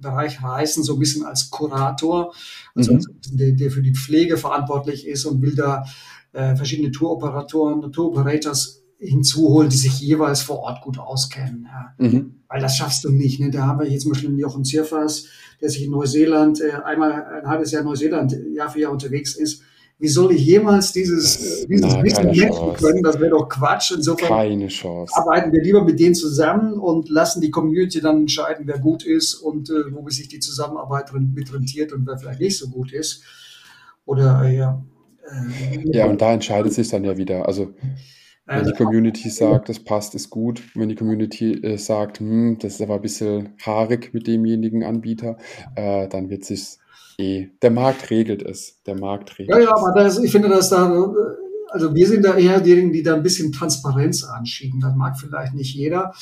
Bereich Reisen so ein bisschen als Kurator, also Mhm. der, der für die Pflege verantwortlich ist und will da äh, verschiedene Touroperatoren, Touroperators hinzuholen, die sich jeweils vor Ort gut auskennen. Ja. Mhm. Weil das schaffst du nicht. Ne? Da haben wir jetzt zum Beispiel Jochen Zierfers, der sich in Neuseeland, äh, einmal ein halbes Jahr in Neuseeland Jahr für Jahr unterwegs ist. Wie soll ich jemals dieses, äh, dieses Na, Wissen Chance. können? Das wäre doch Quatsch. Insofern Keine Chance. arbeiten wir lieber mit denen zusammen und lassen die Community dann entscheiden, wer gut ist und äh, wo sich die Zusammenarbeit mit rentiert und wer vielleicht nicht so gut ist. Oder äh, ja. Äh, Ja, und da entscheidet sich dann ja wieder. Also, wenn die äh, Community sagt, das passt, ist gut. Wenn die Community äh, sagt, hm, das ist aber ein bisschen haarig mit demjenigen Anbieter, äh, dann wird sich eh. Der Markt regelt es. Der Markt ja, regelt ja, es. aber das, ich finde, dass da, äh, also wir sind da eher diejenigen, die da ein bisschen Transparenz anschieben. Das mag vielleicht nicht jeder.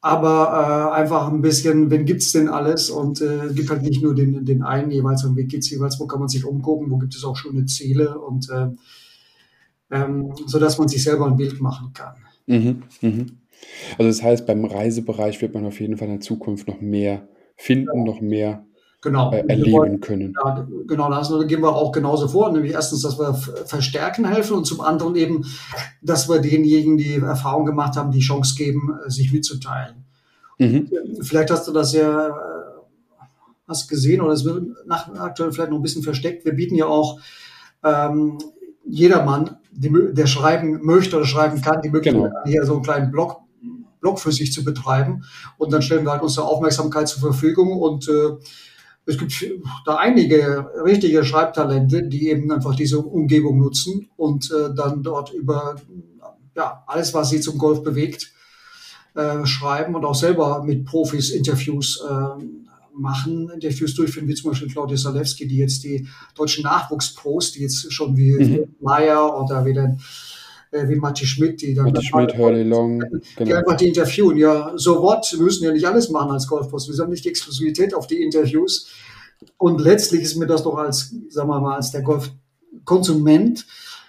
Aber äh, einfach ein bisschen, wen gibt's denn alles? Und äh, gibt halt nicht nur den, den einen jeweils, sondern wie geht's jeweils, wo kann man sich umgucken, wo gibt es auch schöne Ziele und äh, ähm, so dass man sich selber ein Bild machen kann. Mhm, mhm. Also das heißt, beim Reisebereich wird man auf jeden Fall in Zukunft noch mehr finden, noch mehr Genau. äh, erleben können. Ja, genau, das gehen wir auch genauso vor. Nämlich erstens, dass wir verstärken helfen und zum anderen eben, dass wir denjenigen, die Erfahrung gemacht haben, die Chance geben, äh, sich mitzuteilen. Mhm. Vielleicht hast du das ja äh, hast gesehen oder es wird nach, aktuell vielleicht noch ein bisschen versteckt. Wir bieten ja auch ähm, jedermann, die, der schreiben möchte oder schreiben kann, die Möglichkeit, Genau. hier so einen kleinen Blog, Blog für sich zu betreiben. Und dann stellen wir halt unsere Aufmerksamkeit zur Verfügung und äh, es gibt da einige richtige Schreibtalente, die eben einfach diese Umgebung nutzen und äh, dann dort über ja, alles, was sie zum Golf bewegt, äh, schreiben und auch selber mit Profis Interviews äh, machen, Interviews durchführen, wie zum Beispiel Claudia Salewski, die jetzt die deutschen Nachwuchspros, die jetzt schon wie Mhm. Meyer oder wie, den, äh, wie Matti Schmidt, die dann Matti Schmidt, Hurley Long, die genau. einfach die interviewen. Ja, so what? Wir müssen ja nicht alles machen als Golfpost. Wir haben nicht die Exklusivität auf die Interviews. Und letztlich ist mir das doch als, sagen wir mal, als der Golfkonsument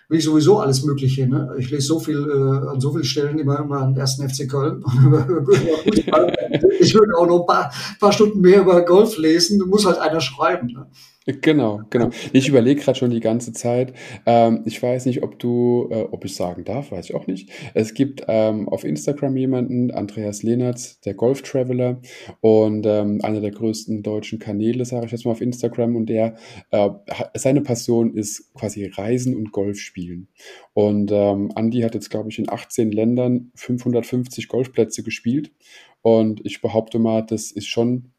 will ich sowieso alles Mögliche. Ne? Ich lese so viel äh, an so vielen Stellen immer, immer an den ersten FC Köln. ich würde auch noch ein paar, paar Stunden mehr über Golf lesen. Muss halt einer schreiben. Ne? Genau, genau. Ich überlege gerade schon die ganze Zeit. Ähm, ich weiß nicht, ob du, äh, ob ich sagen darf, weiß ich auch nicht. Es gibt ähm, auf Instagram jemanden, Andreas Lehnertz, der Golf Traveler und ähm, einer der größten deutschen Kanäle, sage ich jetzt mal auf Instagram. Und der, äh, seine Passion ist quasi Reisen und Golf spielen. Und ähm, Andy hat jetzt, glaube ich, in 18 Ländern 550 Golfplätze gespielt. Und ich behaupte mal, das ist schon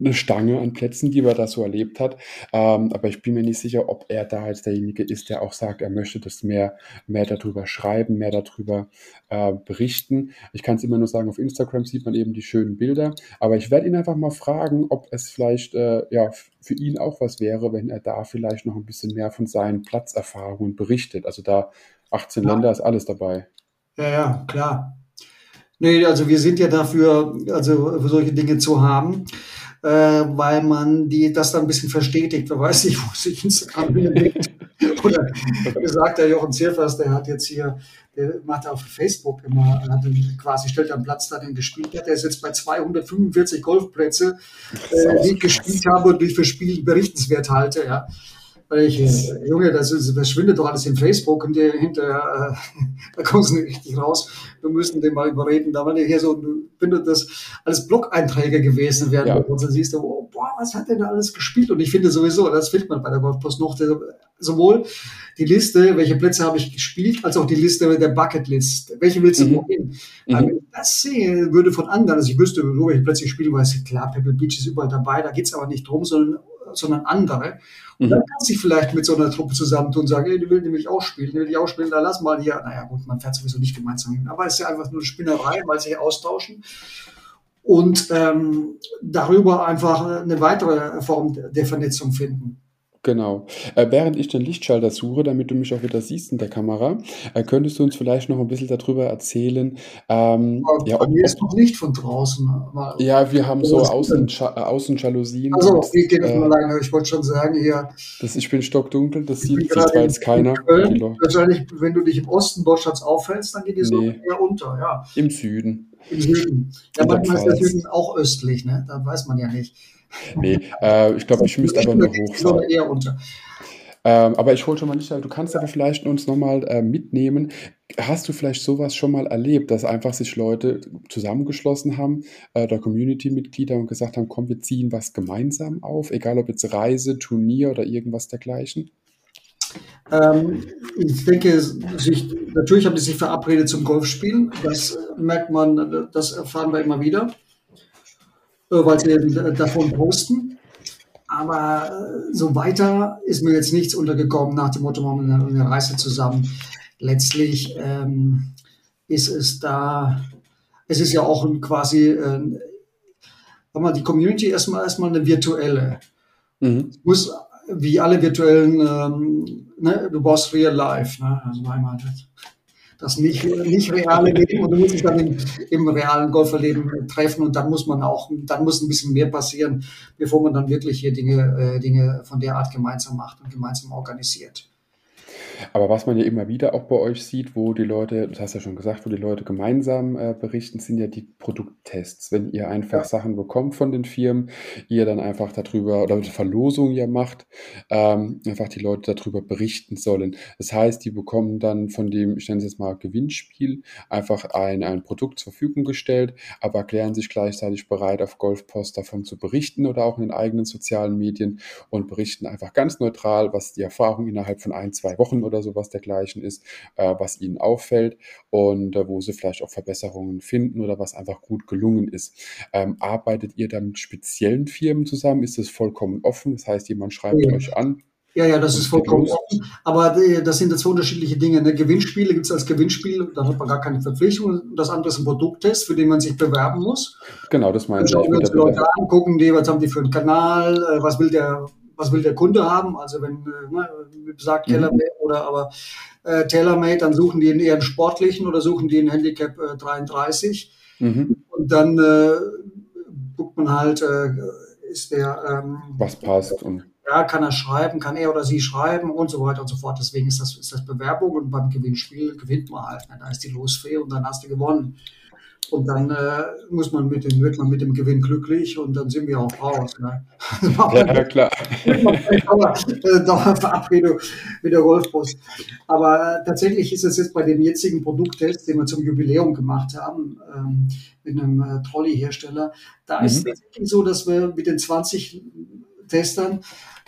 eine Stange an Plätzen, die er da so erlebt hat. Ähm, aber ich bin mir nicht sicher, ob er da jetzt derjenige ist, der auch sagt, er möchte das mehr, mehr darüber schreiben, mehr darüber äh, berichten. Ich kann es immer nur sagen, auf Instagram sieht man eben die schönen Bilder. Aber ich werde ihn einfach mal fragen, ob es vielleicht äh, ja, für ihn auch was wäre, wenn er da vielleicht noch ein bisschen mehr von seinen Platzerfahrungen berichtet. Also da 18 Ja. Länder ist alles dabei. Ja, ja, klar. Nee, also wir sind ja dafür, also für solche Dinge zu haben, äh, weil man die das dann ein bisschen verstetigt. Wer weiß nicht, wo sich Instagram hinlegt. Oder wie sagt der Jochen Zierfers, der hat jetzt hier, der macht auf Facebook immer, hat quasi stellt am Platz da den gespielt hat. Der ist jetzt bei 245 Golfplätze, äh, die ich gespielt habe und die ich für Spiel berichtenswert halte, ja. Weil ich, äh, Junge, das, ist, das verschwindet doch alles in Facebook und der, hinterher, äh, da kommst du nicht richtig raus. Wir müssen den mal überreden. Da war der hier so, wenn du das alles Blog-Einträge gewesen wären, Ja. und dann siehst du, oh, boah, was hat der da alles gespielt? Und ich finde sowieso, das findet man bei der Golfpost noch, der, sowohl die Liste, welche Plätze habe ich gespielt, als auch die Liste der Bucketlist. Welche willst du Mhm. noch hin? Mhm. Wenn ich das sehen würde von anderen, also ich wüsste, wo welche Plätze ich spielen, weil es klar, Pebble Beach ist überall dabei, da geht es aber nicht drum, sondern, sondern andere. Und Mhm. dann kann sich vielleicht mit so einer Truppe zusammentun und sagen, ey, die will nämlich auch spielen, die will ich auch spielen, dann lass mal hier. Naja, gut, man fährt sowieso nicht gemeinsam hin. Aber es ist ja einfach nur eine Spinnerei, weil sie austauschen. Und ähm, darüber einfach eine weitere Form der Vernetzung finden. Genau. Äh, während ich den Lichtschalter suche, damit du mich auch wieder siehst in der Kamera, äh, könntest du uns vielleicht noch ein bisschen darüber erzählen, ähm, Aber ja, bei mir ist noch Licht von draußen. Aber ja, wir haben so äh, Außenjalousien Also, und wie geht es mal äh, alleine? Ich wollte schon sagen, hier, das, ich bin stockdunkel, das ich sieht, zwar jetzt in keiner, Köln. Leute, Wahrscheinlich, wenn du dich im Osten Deutschlands aufhältst, dann geht die Sonne nee, eher unter, ja. im Süden, Im Süden. Ja, manchmal ist der. Süden auch östlich, ne? Da weiß man ja nicht. Nee, äh, ich glaube, ich müsste aber da nur hochfahren. eher unter. Ähm, aber ich hole schon mal nicht, du kannst aber vielleicht uns nochmal äh, mitnehmen. Hast du vielleicht sowas schon mal erlebt, dass einfach sich Leute zusammengeschlossen haben, äh, oder Community-Mitglieder und gesagt haben, komm, wir ziehen was gemeinsam auf, egal ob jetzt Reise, Turnier oder irgendwas dergleichen? Ähm, ich denke, sich, natürlich haben die sich verabredet zum Golfspielen. Das merkt man, das erfahren wir immer wieder, weil sie eben äh, davon posten. Aber äh, so weiter ist mir jetzt nichts untergekommen nach dem Motto, machen wir eine, Reise zusammen. Letztlich ähm, ist es da, es ist ja auch ein quasi, äh, mal, die Community erstmal erstmal eine virtuelle. Mhm. Muss wie alle virtuellen, ähm, ne, du brauchst real life, ne? Also einmal das, nicht, nicht reale Leben und du musst dich dann im, im realen Golferleben treffen und dann muss man auch, dann muss ein bisschen mehr passieren, bevor man dann wirklich hier Dinge, äh, Dinge von der Art gemeinsam macht und gemeinsam organisiert. Aber was man ja immer wieder auch bei euch sieht, wo die Leute, das hast du ja schon gesagt, wo die Leute gemeinsam äh, berichten, sind ja die Produkttests. Wenn ihr einfach Ja, Sachen bekommt von den Firmen, ihr dann einfach darüber, oder eine Verlosung ja macht, ähm, einfach die Leute darüber berichten sollen. Das heißt, die bekommen dann von dem, ich nenne es jetzt mal Gewinnspiel, einfach ein, ein Produkt zur Verfügung gestellt, aber erklären sich gleichzeitig bereit, auf Golfpost davon zu berichten oder auch in den eigenen sozialen Medien und berichten einfach ganz neutral, was die Erfahrung innerhalb von ein, zwei Wochen oder sowas dergleichen ist, äh, was ihnen auffällt und äh, wo sie vielleicht auch Verbesserungen finden oder was einfach gut gelungen ist. Ähm, arbeitet ihr da mit speziellen Firmen zusammen? Ist das vollkommen offen? Das heißt, jemand schreibt ja. euch an Ja, ja, das ist vollkommen offen. Aber äh, das sind jetzt zwei unterschiedliche Dinge. Ne? Gewinnspiele gibt es als Gewinnspiel, da hat man gar keine Verpflichtung. Das andere ist ein Produkttest, für den man sich bewerben muss. Genau, das Dann meinte schauen ich wir uns Leute Bewerbung. an, gucken die, was haben die für einen Kanal, äh, was will der, was will der Kunde haben. Also wenn, äh, ne, wie gesagt, Mhm. TaylorMade oder aber äh, TaylorMade, dann suchen die einen eher einen sportlichen oder suchen die einen Handicap äh, 33. Mhm. Und dann äh, guckt man halt, äh, ist der, ähm, Was passt und ja, kann er schreiben, kann er oder sie schreiben und so weiter und so fort. Deswegen ist das, ist das Bewerbung und beim Gewinnspiel gewinnt man halt. Ne? Da ist die Losfee und dann hast du gewonnen. Und dann äh, muss man mit dem, wird man mit dem Gewinn glücklich und dann sind wir auch raus. Ne? ja, klar. Aber äh, Dauerverabredung mit der Golfpost. Aber äh, tatsächlich ist es jetzt bei dem jetzigen Produkttest, den wir zum Jubiläum gemacht haben, ähm, mit einem äh, Trolley-Hersteller, da ist es Mhm. tatsächlich so, dass wir mit den 20 Testern,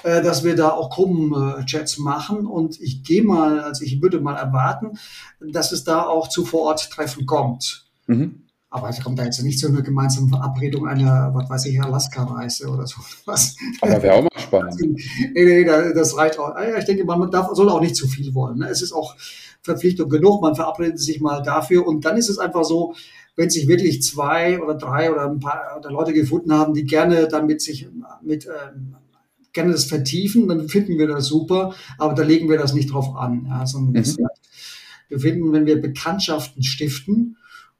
äh, dass wir da auch Gruppenchats machen und ich gehe mal, also ich würde mal erwarten, dass es da auch zu Vor-Ort-Treffen kommt. Mhm. Aber es kommt da jetzt nicht zu einer gemeinsamen Verabredung einer, was weiß ich, Alaska-Reise oder so was. Aber wäre auch mal spannend. Nee, nee, da- das reicht auch. Ah ja, Ich denke, man darf, soll auch nicht zu viel wollen. Ne? Es ist auch Verpflichtung genug. Man verabredet sich mal dafür. Und dann ist es einfach so, wenn sich wirklich zwei oder drei oder ein paar oder Leute gefunden haben, die gerne damit sich mit ähm, gerne das vertiefen, dann finden wir das super. Aber da legen wir das nicht drauf an. Ja, sondern Mhm. wir finden, wenn wir Bekanntschaften stiften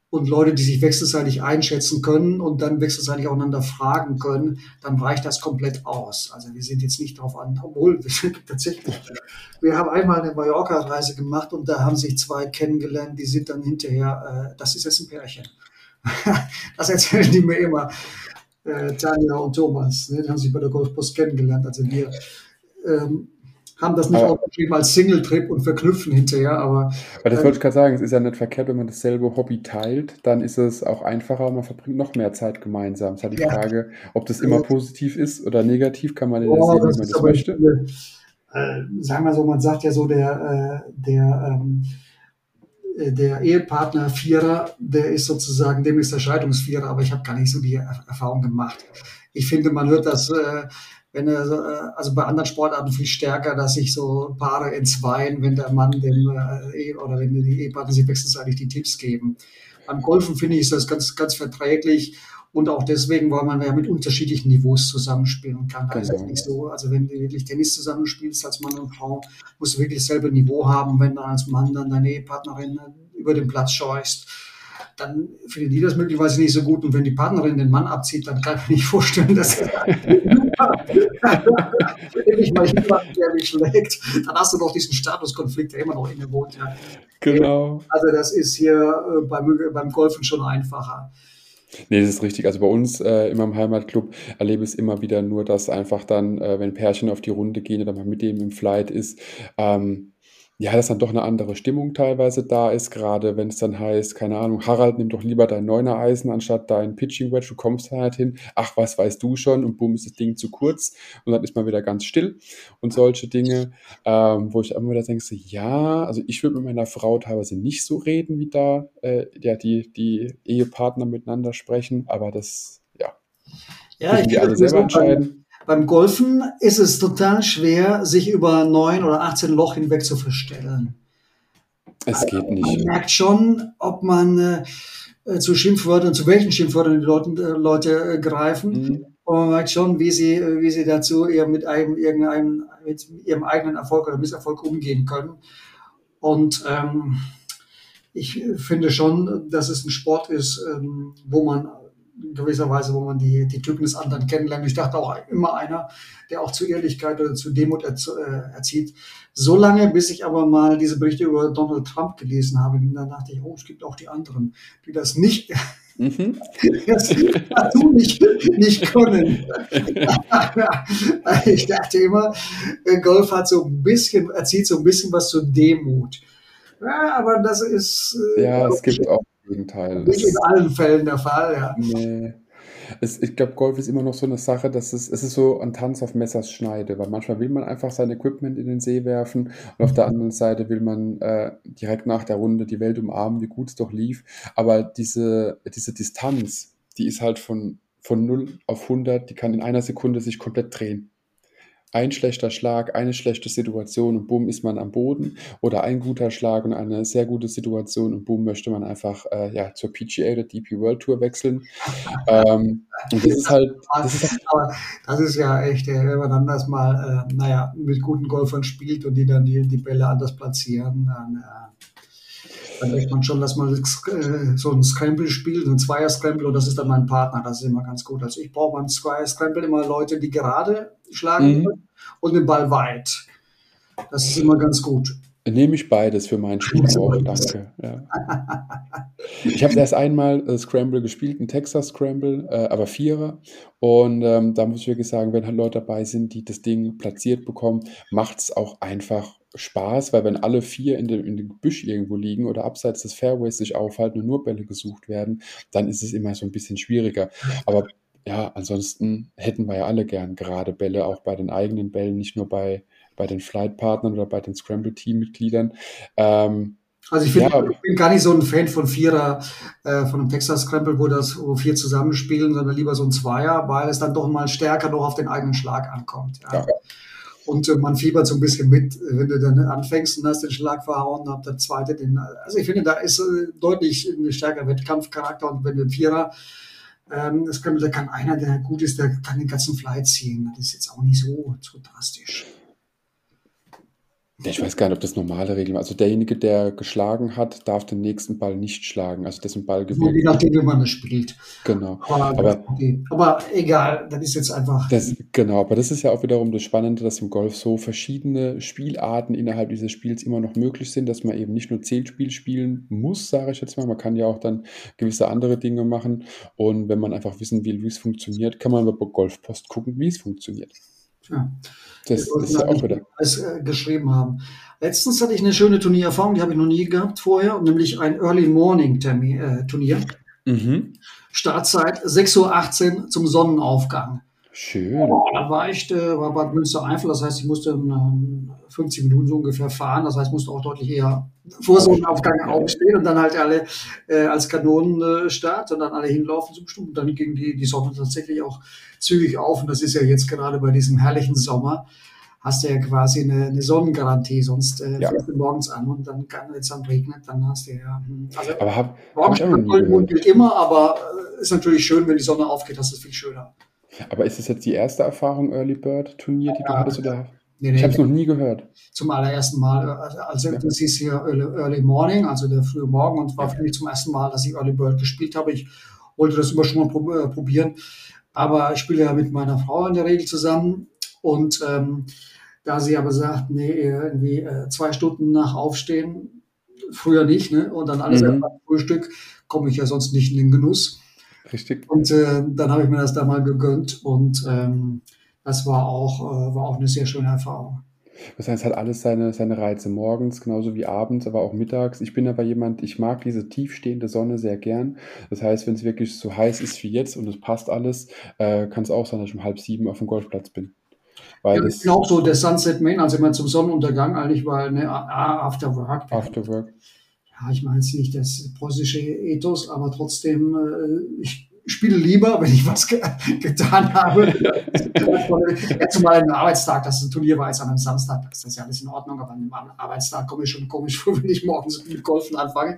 und Leute, die sich wechselseitig einschätzen können und dann wechselseitig aufeinander fragen können, dann reicht das komplett aus. Also wir sind jetzt nicht drauf an, obwohl wir sind tatsächlich, wir haben einmal eine Mallorca-Reise gemacht und da haben sich zwei kennengelernt, die sind dann hinterher, äh, das ist jetzt ein Pärchen. das erzählen die mir immer, äh, Tanja und Thomas, ne? die haben sich bei der Golfpost kennengelernt. Also wir ähm, haben das nicht aufgeschrieben als Single-Trip und verknüpfen hinterher, aber aber das äh, wollte ich gerade sagen, es ist ja nicht verkehrt, wenn man dasselbe Hobby teilt, dann ist es auch einfacher, man verbringt noch mehr Zeit gemeinsam. Es ist halt die ja, Frage, ob das immer also, positiv ist oder negativ, kann man ja Oh, sehen, wie das man das möchte. äh, sagen wir so, man sagt ja so, der, äh, der, ähm, äh, der Ehepartner Vierer, der ist sozusagen, dem ist der Scheidungsvierer, aber ich habe gar nicht so die Er- Erfahrung gemacht. Ich finde, man hört das, äh, wenn er, äh, also bei anderen Sportarten viel stärker, dass sich so Paare entzweien, wenn der Mann dem äh, oder wenn die Ehepartner sich wechselseitig die Tipps geben. Beim Golfen finde ich das ganz, ganz verträglich und auch deswegen, weil man ja mit unterschiedlichen Niveaus zusammenspielen kann. Da ist es nicht so, also wenn du wirklich Tennis zusammenspielst als Mann und Frau, musst du wirklich dasselbe Niveau haben, wenn du als Mann dann deine Ehepartnerin über den Platz scheuchst dann finden die das möglicherweise nicht so gut. Und wenn die Partnerin den Mann abzieht, dann kann ich mir nicht vorstellen, dass er endlich mal jemanden, der mich schlägt, dann hast du doch diesen Statuskonflikt, der immer noch innewohnt. Ja. Genau. Also das ist hier äh, beim, beim Golfen schon einfacher. Nee, das ist richtig. Also bei uns äh, in meinem Heimatclub erlebe ich es immer wieder nur, dass einfach dann, äh, wenn Pärchen auf die Runde gehen oder man mit dem im Flight ist, ähm, ja, dass dann doch eine andere Stimmung teilweise da ist, gerade wenn es dann heißt, keine Ahnung, Harald, nimm doch lieber dein neuner Eisen anstatt dein Pitching Wedge, du kommst halt hin, ach, was weißt du schon? Und bumm, ist das Ding zu kurz. Und dann ist man wieder ganz still. Und solche Dinge, ähm, wo ich immer wieder denke, so, ja, also ich würde mit meiner Frau teilweise nicht so reden, wie da äh, ja, die, die Ehepartner miteinander sprechen, aber das, ja, ja ich die alle selber entscheiden. Beim Golfen ist es total schwer, sich über neun oder 18 Loch hinweg zu verstellen. Es geht nicht. Man merkt schon, ob man äh, zu Schimpfwörtern, zu welchen Schimpfwörtern die Leute, äh, Leute äh, greifen. Mhm. Und man merkt schon, wie sie, äh, wie sie dazu eher mit einem, irgendeinem, mit ihrem eigenen Erfolg oder Misserfolg umgehen können. Und ähm, ich finde schon, dass es ein Sport ist, ähm, wo man in gewisser Weise, wo man die, die Typen des anderen kennenlernt. Ich dachte auch immer einer, der auch zu Ehrlichkeit oder zu Demut äh, erzieht. So lange, bis ich aber mal diese Berichte über Donald Trump gelesen habe, und dann dachte ich, oh, es gibt auch die anderen, die das nicht, mhm. das dazu nicht, nicht können. ich dachte immer, äh, Golf hat so ein bisschen, erzieht so ein bisschen was zur Demut. Ja, aber das ist. Äh, ja, es gibt auch Gegenteil. Nicht in allen Fällen der Fall, ja. Nee. Es, ich glaube, Golf ist immer noch so eine Sache, dass es, es ist so ein Tanz auf Messers Schneide, weil manchmal will man einfach sein Equipment in den See werfen und auf der mhm. anderen Seite will man äh, direkt nach der Runde die Welt umarmen, wie gut es doch lief. Aber diese, diese Distanz, die ist halt von, von 0 auf 100, die kann in einer Sekunde sich komplett drehen ein schlechter Schlag, eine schlechte Situation und bumm ist man am Boden oder ein guter Schlag und eine sehr gute Situation und bumm möchte man einfach äh, ja, zur PGA oder DP World Tour wechseln. ähm, und das ist halt. Das ist, das ist ja echt, äh, wenn man dann das mal, äh, naja, mit guten Golfern spielt und die dann die, die Bälle anders platzieren, dann. Äh, dann merkt man schon, dass man äh, so ein Scramble spielt, ein Zweier-Scramble und das ist dann mein Partner. Das ist immer ganz gut. Also ich brauche beim Zweier-Scramble immer Leute, die gerade schlagen mhm. und den Ball weit. Das ist immer ganz gut. Nehme ich beides für mein Spiel auch, danke. Ja. Ich habe erst einmal äh, Scramble gespielt, ein Texas Scramble, äh, aber Vierer. Und ähm, da muss ich wirklich sagen, wenn halt Leute dabei sind, die das Ding platziert bekommen, macht es auch einfach Spaß, weil wenn alle vier in dem, in dem Gebüsch irgendwo liegen oder abseits des Fairways sich aufhalten und nur Bälle gesucht werden, dann ist es immer so ein bisschen schwieriger. Aber ja, ansonsten hätten wir ja alle gern gerade Bälle, auch bei den eigenen Bällen, nicht nur bei, bei den Flight-Partnern oder bei den Scramble-Team-Mitgliedern. Ähm, also ich, find, ja. ich bin gar nicht so ein Fan von Vierer, äh, von einem Texas Scramble, wo das wo vier zusammenspielen, sondern lieber so ein Zweier, weil es dann doch mal stärker noch auf den eigenen Schlag ankommt. Ja. ja. Und äh, man fiebert so ein bisschen mit, wenn du dann anfängst und hast den Schlag verhauen, ab der zweite den. Also ich finde, da ist äh, deutlich ein stärker Wettkampfcharakter und wenn du Vierer ähm, kann, kann einer, der gut ist, der kann den ganzen Fly ziehen. Das ist jetzt auch nicht so, so drastisch. Ich weiß gar nicht, ob das normale Regeln Also derjenige, der geschlagen hat, darf den nächsten Ball nicht schlagen. Also dessen Ball gewinnt. Je nachdem, wie man das spielt. Genau. Aber, aber, okay. aber, egal, das ist jetzt einfach. Das, genau, aber das ist ja auch wiederum das Spannende, dass im Golf so verschiedene Spielarten innerhalb dieses Spiels immer noch möglich sind, dass man eben nicht nur Zählspiel spielen muss, sage ich jetzt mal. Man kann ja auch dann gewisse andere Dinge machen. Und wenn man einfach wissen will, wie es funktioniert, kann man bei Golfpost gucken, wie es funktioniert. Ja. Das ist ja auch wieder. Alles äh, geschrieben haben. Letztens hatte ich eine schöne Turniererfahrung, die habe ich noch nie gehabt vorher, nämlich ein Early Morning äh, Turnier. Mhm. Startzeit 6.18 Uhr zum Sonnenaufgang. Schön. Da war ich, äh, war Bad Münstereifel, das heißt, ich musste ähm, 50 Minuten so ungefähr fahren, das heißt, musste auch deutlich eher vor Sonnenaufgang aufstehen und dann halt alle äh, als Kanonenstart und dann alle hinlaufen zum Sturm. Und dann ging die, die Sonne tatsächlich auch zügig auf und das ist ja jetzt gerade bei diesem herrlichen Sommer hast du ja quasi eine, eine Sonnengarantie, sonst äh, ja. fährst du morgens an und dann, wenn es dann regnet, dann hast du ja. Hm, also, aber hab, hab ich immer, aber äh, ist natürlich schön, wenn die Sonne aufgeht, das ist viel schöner. Aber ist es jetzt die erste Erfahrung Early Bird Turnier, die ja, du hattest? Oder? Nee, nee, ich habe es noch nie gehört. Zum allerersten Mal. Also, also ja. das hieß hier Early, Early, Morning, also der frühe Morgen, und war für mich zum ersten Mal, dass ich Early Bird gespielt habe. Ich wollte das immer schon mal äh, probieren. Aber ich spiele ja mit meiner Frau in der Regel zusammen. Und ähm, da sie aber sagt, nee, irgendwie äh, zwei Stunden nach Aufstehen, früher nicht, ne? Und dann alles mhm. Frühstück, komme ich ja sonst nicht in den Genuss. Richtig. Und äh, dann habe ich mir das da mal gegönnt und ähm, das war auch, äh, war auch eine sehr schöne Erfahrung. Das heißt, es hat alles seine, seine Reize morgens, genauso wie abends, aber auch mittags. Ich bin aber jemand, ich mag diese tiefstehende Sonne sehr gern. Das heißt, wenn es wirklich so heiß ist wie jetzt und es passt alles, äh, kann es auch sein, dass ich um halb sieben auf dem Golfplatz bin. Weil ja, das ich auch so der Sunset Main, also immer zum Sonnenuntergang eigentlich, weil ne, After Work. After Work. Ja, ich meine jetzt nicht das preußische Ethos, aber trotzdem, äh, ich spiele lieber, wenn ich was ge getan habe. ja, zumal ein Arbeitstag, das ein Turnier war jetzt an einem Samstag, das ist ja alles in Ordnung, aber an einem Arbeitstag komme ich schon komisch vor, wenn ich morgens mit Golfen anfange.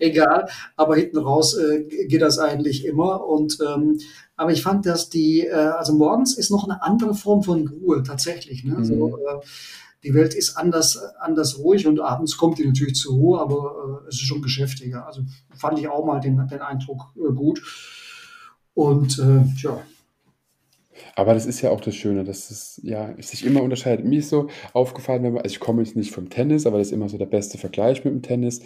Egal, aber hinten raus äh, geht das eigentlich immer. Und ähm, aber ich fand, dass die, äh, also morgens ist noch eine andere Form von Ruhe tatsächlich. Ne? Mhm. So, äh, die Welt ist anders, anders ruhig und abends kommt die natürlich zur Ruhe, aber äh, es ist schon geschäftiger. Also fand ich auch mal den, den Eindruck äh, gut. Und äh, ja. Aber das ist ja auch das Schöne, dass es ja sich immer unterscheidet. Mir ist so aufgefallen, wenn man, also ich komme jetzt nicht vom Tennis, aber das ist immer so der beste Vergleich mit dem Tennis.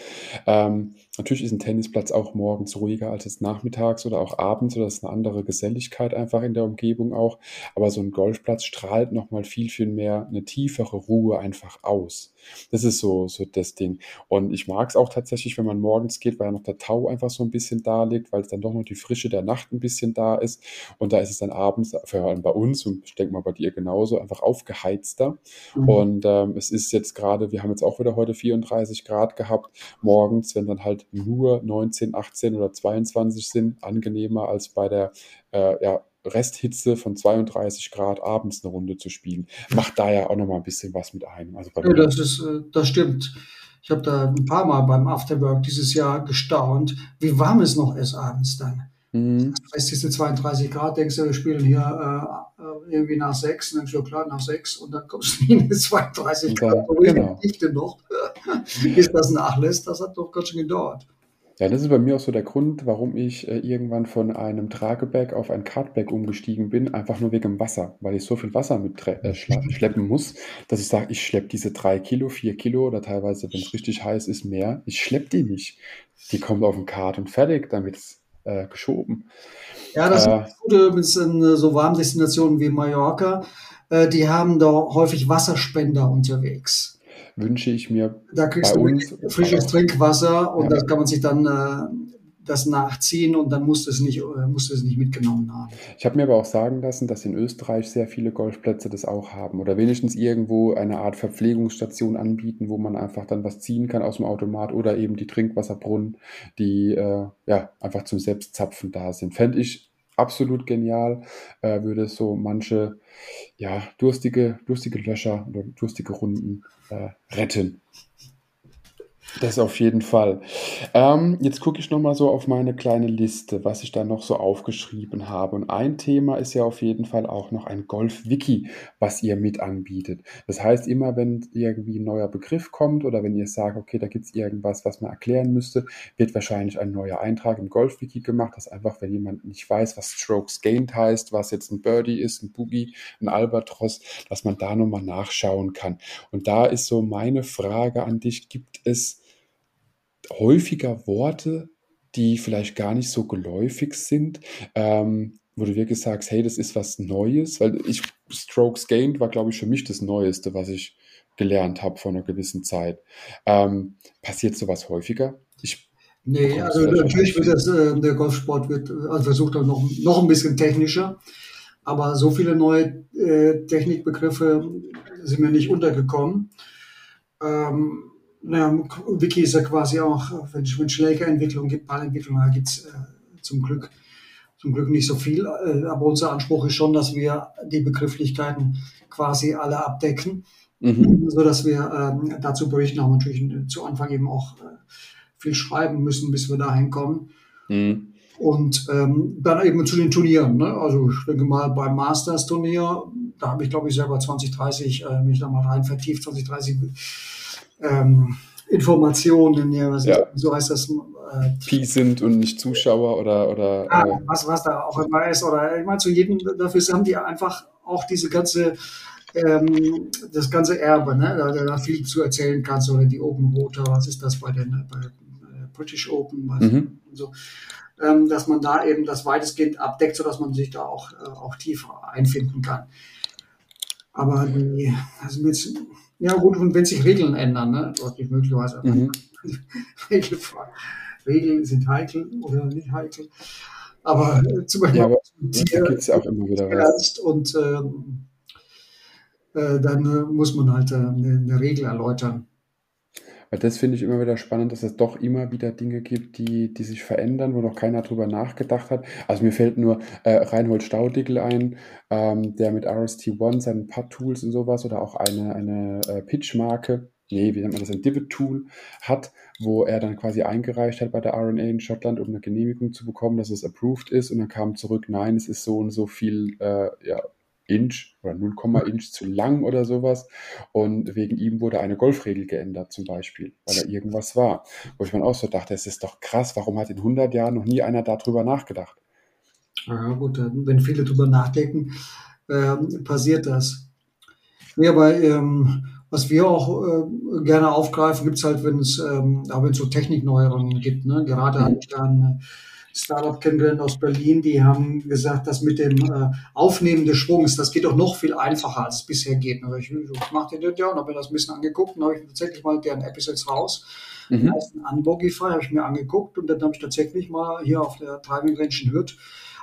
Ähm, natürlich ist ein Tennisplatz auch morgens ruhiger als es nachmittags oder auch abends oder das ist eine andere Geselligkeit einfach in der Umgebung auch. Aber so ein Golfplatz strahlt nochmal viel, viel mehr eine tiefere Ruhe einfach aus. Das ist so, so das Ding. Und ich mag es auch tatsächlich, wenn man morgens geht, weil ja noch der Tau einfach so ein bisschen da liegt, weil es dann doch noch die Frische der Nacht ein bisschen da ist. Und da ist es dann abends, vor allem bei uns und ich denke mal bei dir genauso, einfach aufgeheizter. Mhm. Und ähm, es ist jetzt gerade, wir haben jetzt auch wieder heute 34 Grad gehabt, morgens, wenn dann halt nur 19, 18 oder 22 sind, angenehmer als bei der äh, ja, Resthitze von 32 Grad abends eine Runde zu spielen. Macht da ja auch nochmal ein bisschen was mit einem. Also ja, das, ist, äh, das stimmt. Ich habe da ein paar Mal beim Afterwork dieses Jahr gestaunt, wie warm es noch ist abends dann. Mhm. Das heißt, diese 32 Grad, denkst du, wir spielen hier äh, irgendwie nach sechs, dann denkst du, klar, nach sechs und dann kommst du in die 32 Grad, ja, genau. Dichte noch, bis das nachlässt, das hat doch ganz schön gedauert. Ja, das ist bei mir auch so der Grund, warum ich äh, irgendwann von einem Tragebag auf ein Cardbag umgestiegen bin, einfach nur wegen Wasser, weil ich so viel Wasser mit äh, schleppen muss, dass ich sage, ich schleppe diese drei Kilo, vier Kilo oder teilweise, wenn es richtig heiß ist, mehr. Ich schleppe die nicht. Die kommen auf den Kart und fertig, dann wird äh, geschoben. Ja, das äh, ist Gute mit so warmen Destinationen wie Mallorca. Äh, die haben da häufig Wasserspender unterwegs wünsche ich mir da kriegst du uns frisches Trinkwasser und ja. da kann man sich dann äh, das nachziehen und dann musst du es nicht, äh, musst du es nicht mitgenommen haben. Ich habe mir aber auch sagen lassen, dass in Österreich sehr viele Golfplätze das auch haben oder wenigstens irgendwo eine Art Verpflegungsstation anbieten, wo man einfach dann was ziehen kann aus dem Automat oder eben die Trinkwasserbrunnen, die äh, ja einfach zum Selbstzapfen da sind. Fände ich absolut genial, äh, würde so manche ja, durstige, durstige Löcher oder durstige Runden äh, retten. Das auf jeden Fall. Ähm, jetzt gucke ich nochmal so auf meine kleine Liste, was ich da noch so aufgeschrieben habe. Und ein Thema ist ja auf jeden Fall auch noch ein Golf-Wiki, was ihr mit anbietet. Das heißt, immer wenn irgendwie ein neuer Begriff kommt oder wenn ihr sagt, okay, da gibt es irgendwas, was man erklären müsste, wird wahrscheinlich ein neuer Eintrag im Golf-Wiki gemacht. Das einfach, wenn jemand nicht weiß, was Strokes Gained heißt, was jetzt ein Birdie ist, ein Boogie, ein Albatros, dass man da nochmal nachschauen kann. Und da ist so meine Frage an dich, gibt es häufiger Worte, die vielleicht gar nicht so geläufig sind, ähm, wo du wirklich sagst, hey, das ist was Neues, weil ich Strokes Gained war, glaube ich, für mich das Neueste, was ich gelernt habe vor einer gewissen Zeit. Ähm, passiert sowas häufiger? Ich nee, also natürlich wird das, äh, der Golfsport wird, also versucht auch noch, noch ein bisschen technischer. Aber so viele neue äh, Technikbegriffe sind mir nicht untergekommen. Ähm, naja, Wiki ist ja quasi auch, wenn es Schlägerentwicklung gibt, Ballentwicklung, da gibt es äh, zum Glück zum Glück nicht so viel, äh, aber unser Anspruch ist schon, dass wir die Begrifflichkeiten quasi alle abdecken, mhm. so dass wir ähm, dazu berichten, haben natürlich zu Anfang eben auch äh, viel schreiben müssen, bis wir dahin kommen. Mhm. Und ähm, dann eben zu den Turnieren. Ne? Also ich denke mal beim Masters-Turnier, da habe ich glaube ich selber 2030 äh, mich da mal rein vertieft, 2030 ähm, Informationen, ja, was ja. so heißt das. Äh, Pi sind und nicht Zuschauer oder. oder ah, äh, was, was da auch immer ist. Oder ich meine, zu jedem, dafür haben die einfach auch diese ganze, ähm, das ganze Erbe, ne? da, da viel zu erzählen kannst. Oder die Open Rotor, was ist das bei den bei äh, British Open, mhm. so. Ähm, dass man da eben das weitestgehend abdeckt, sodass man sich da auch, äh, auch tiefer einfinden kann. Aber die, also mit, ja gut, und wenn sich Regeln ändern, ne, dort nicht möglicherweise. Mhm. Regeln sind heikel oder nicht heikel. Aber äh, zum Beispiel ja, aber Tier gibt es auch immer wieder was. Und ähm, äh, dann äh, muss man halt äh, eine, eine Regel erläutern. Weil das finde ich immer wieder spannend, dass es doch immer wieder Dinge gibt, die, die sich verändern, wo noch keiner drüber nachgedacht hat. Also mir fällt nur äh, Reinhold Staudigl ein, ähm, der mit RST1 seinen Putt-Tools und sowas oder auch eine, eine äh, Pitch-Marke, nee, wie nennt man das, ein Divot-Tool hat, wo er dann quasi eingereicht hat bei der RNA in Schottland, um eine Genehmigung zu bekommen, dass es approved ist und dann kam zurück, nein, es ist so und so viel äh, ja, Inch oder 0, Inch zu lang oder sowas. Und wegen ihm wurde eine Golfregel geändert zum Beispiel, weil da irgendwas war. Wo ich mir auch so dachte, es ist doch krass, warum hat in 100 Jahren noch nie einer darüber nachgedacht? Ja gut, wenn viele darüber nachdenken, äh, passiert das. Ja, aber ähm, was wir auch äh, gerne aufgreifen, gibt es halt, wenn es ähm, so Technikneuerungen gibt. Ne? Gerade mhm. habe ich dann Startup kennengelernt aus Berlin, die haben gesagt, dass mit dem äh, Aufnehmen des Schwungs, das geht doch noch viel einfacher, als es bisher geht. Und ich, ich mache das ja und habe mir das ein bisschen angeguckt und habe ich tatsächlich mal deren Episodes raus. Mhm. Den ersten Unbogify habe ich mir angeguckt und dann habe ich tatsächlich mal hier auf der Driving Range in Hürth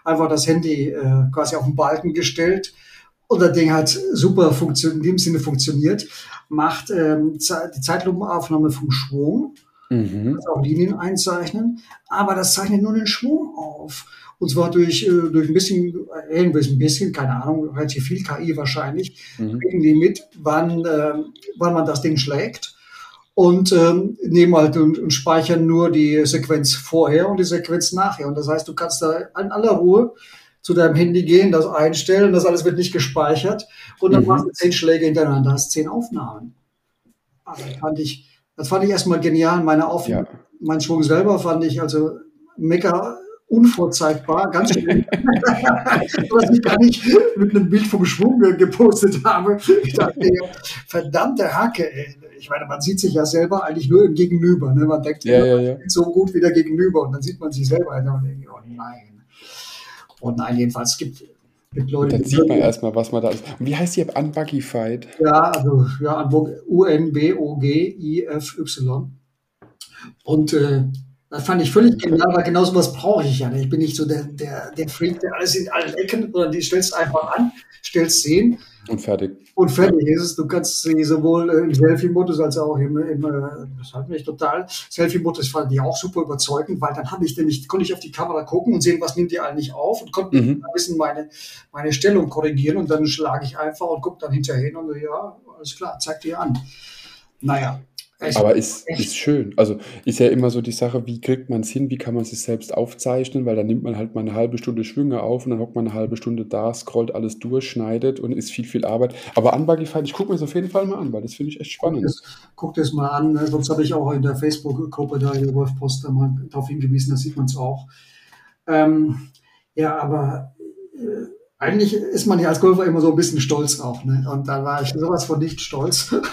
einfach das Handy äh, quasi auf den Balken gestellt und das Ding hat super funktioniert, in dem Sinne funktioniert, macht ähm, die Zeitlupenaufnahme vom Schwung Mhm. Kannst auch Linien einzeichnen, aber das zeichnet nur den Schwung auf. Und zwar durch, äh, durch ein bisschen, äh, ein bisschen, keine Ahnung, relativ viel KI wahrscheinlich, mhm. kriegen die mit, wann, äh, wann man das Ding schlägt. Und ähm, nehmen halt und, und speichern nur die Sequenz vorher und die Sequenz nachher. Und das heißt, du kannst da in aller Ruhe zu deinem Handy gehen, das einstellen, das alles wird nicht gespeichert und dann mhm. machst du zehn Schläge hintereinander, hast zehn Aufnahmen. Also fand ich, das fand ich erstmal genial. Meine Auf ja. Mein Schwung selber fand ich also mega unvorzeigbar, ganz schön. was ich gar nicht mit einem Bild vom Schwung gepostet habe. Ich dachte, verdammte Hacke, ey. Ich meine, man sieht sich ja selber eigentlich nur im Gegenüber. Ne? Man denkt, ja, ja, ja. so gut wie der Gegenüber und dann sieht man sich selber und denkt, oh nein. Oh nein, jedenfalls, es gibt mit Leuten. Dann sieht man erstmal, was man da ist. Und wie heißt die App? Unbuggified? Ja, also ja, U-N-B-O-G-I-F-Y. Und äh, das fand ich völlig genial, weil genau sowas brauche ich ja. Ich bin nicht so der, der, der Freak, der alles in allen Ecken, sondern die stellst einfach an, stellst sehen. Und fertig. Und fertig ist es. Du kannst sie sowohl im Selfie-Modus als auch im, im das hat mich total, Selfie-Modus fand ich auch super überzeugend, weil dann habe ich nämlich, konnte ich auf die Kamera gucken und sehen, was nimmt die eigentlich auf und konnte mhm. ein bisschen meine, meine Stellung korrigieren und dann schlage ich einfach und gucke dann hinterher hin und so, ja, alles klar, zeig dir an. Naja, Echt? Aber ist, ist schön. Also ist ja immer so die Sache, wie kriegt man es hin, wie kann man sich selbst aufzeichnen, weil dann nimmt man halt mal eine halbe Stunde Schwünge auf und dann hockt man eine halbe Stunde da, scrollt alles durch, schneidet und ist viel, viel Arbeit. Aber Unbuggified, ich gucke mir das auf jeden Fall mal an, weil das finde ich echt spannend. Guck das, das mal an, ne? sonst habe ich auch in der Facebook-Gruppe da, der Wolf Poster, mal darauf hingewiesen, da sieht man es auch. Ähm, ja, aber äh, eigentlich ist man ja als Golfer immer so ein bisschen stolz auch. Ne? Und da war ich sowas von nicht stolz. und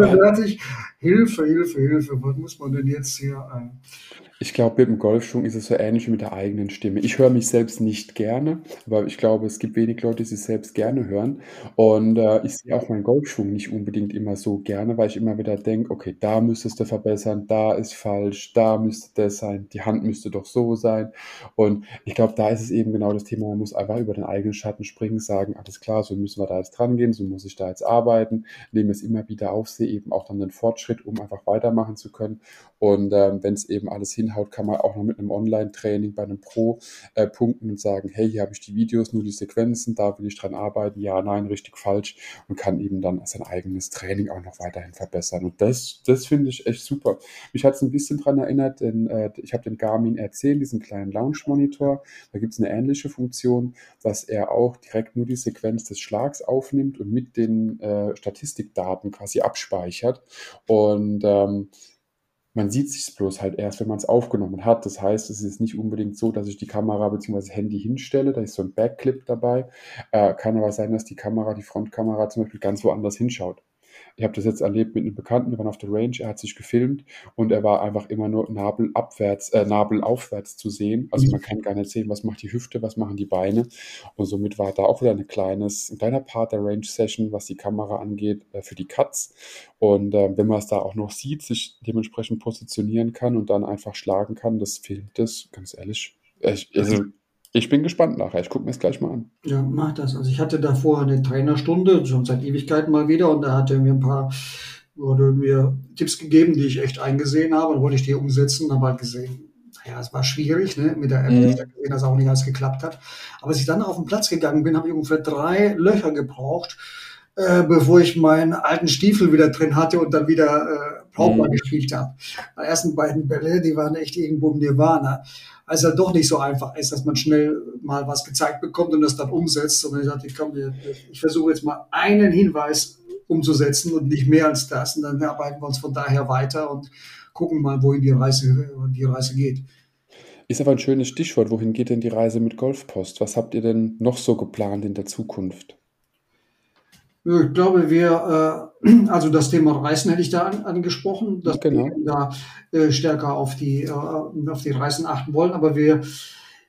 dann dachte ich, Hilfe, Hilfe, Hilfe, was muss man denn jetzt hier? Äh, Ich glaube, mit dem Golfschwung ist es so ähnlich wie mit der eigenen Stimme. Ich höre mich selbst nicht gerne, aber ich glaube, es gibt wenig Leute, die sich selbst gerne hören. Und äh, ich sehe auch meinen Golfschwung nicht unbedingt immer so gerne, weil ich immer wieder denke, okay, da müsstest du verbessern, da ist falsch, da müsste das sein, die Hand müsste doch so sein. Und ich glaube, da ist es eben genau das Thema, man muss einfach über den eigenen Schatten springen, sagen, alles klar, so müssen wir da jetzt dran gehen, so muss ich da jetzt arbeiten, nehme es immer wieder auf, sehe eben auch dann den Fortschritt, um einfach weitermachen zu können. Und ähm, wenn es eben alles hinhaut, kann man auch noch mit einem Online-Training bei einem Pro äh, punkten und sagen, hey, hier habe ich die Videos, nur die Sequenzen, da will ich dran arbeiten, ja, nein, richtig, falsch und kann eben dann sein eigenes Training auch noch weiterhin verbessern. Und das, das finde ich echt super. Mich hat es ein bisschen daran erinnert, denn äh, ich habe den Garmin R10, diesen kleinen Launch-Monitor, da gibt es eine ähnliche Funktion, dass er auch direkt nur die Sequenz des Schlags aufnimmt und mit den äh, Statistikdaten quasi abspeichert. Und ähm, man sieht sich bloß halt erst, wenn man es aufgenommen hat. Das heißt, es ist nicht unbedingt so, dass ich die Kamera bzw. Handy hinstelle, da ist so ein Backclip dabei. Äh, kann aber sein, dass die Kamera, die Frontkamera zum Beispiel ganz woanders hinschaut. Ich habe das jetzt erlebt mit einem Bekannten, wir waren auf der Range, er hat sich gefilmt und er war einfach immer nur nabelabwärts, äh, nabelaufwärts zu sehen. Also man kann gar nicht sehen, was macht die Hüfte, was machen die Beine. Und somit war da auch wieder eine kleines, ein kleiner Part der Range-Session, was die Kamera angeht, äh, für die Cuts. Und äh, wenn man es da auch noch sieht, sich dementsprechend positionieren kann und dann einfach schlagen kann, das filmt es, ganz ehrlich. Ich, also, ich bin gespannt nachher. Ich gucke mir es gleich mal an. Ja, mach das. Also ich hatte davor eine Trainerstunde, schon seit Ewigkeiten mal wieder, und da hat er mir ein paar, wurde mir Tipps gegeben, die ich echt eingesehen habe. Und wollte ich die umsetzen und habe halt gesehen, naja, es war schwierig, ne, mit der App, mhm. ich gesehen, dass auch nicht alles geklappt hat. Aber als ich dann auf den Platz gegangen bin, habe ich ungefähr drei Löcher gebraucht, äh, bevor ich meinen alten Stiefel wieder drin hatte und dann wieder äh, Pauper mhm. gespielt habe. Die ersten beiden Bälle, die waren echt irgendwo im Nirvana als er doch nicht so einfach ist, dass man schnell mal was gezeigt bekommt und das dann umsetzt, sondern ich sagte, ich, komm, ich versuche jetzt mal einen Hinweis umzusetzen und nicht mehr als das und dann arbeiten wir uns von daher weiter und gucken mal, wohin die Reise, die Reise geht. Ist aber ein schönes Stichwort. Wohin geht denn die Reise mit Golfpost? Was habt ihr denn noch so geplant in der Zukunft? Ich glaube, wir, äh, also das Thema Reisen hätte ich da an, angesprochen, dass genau. wir da äh, stärker auf die, äh, auf die Reisen achten wollen. Aber wir,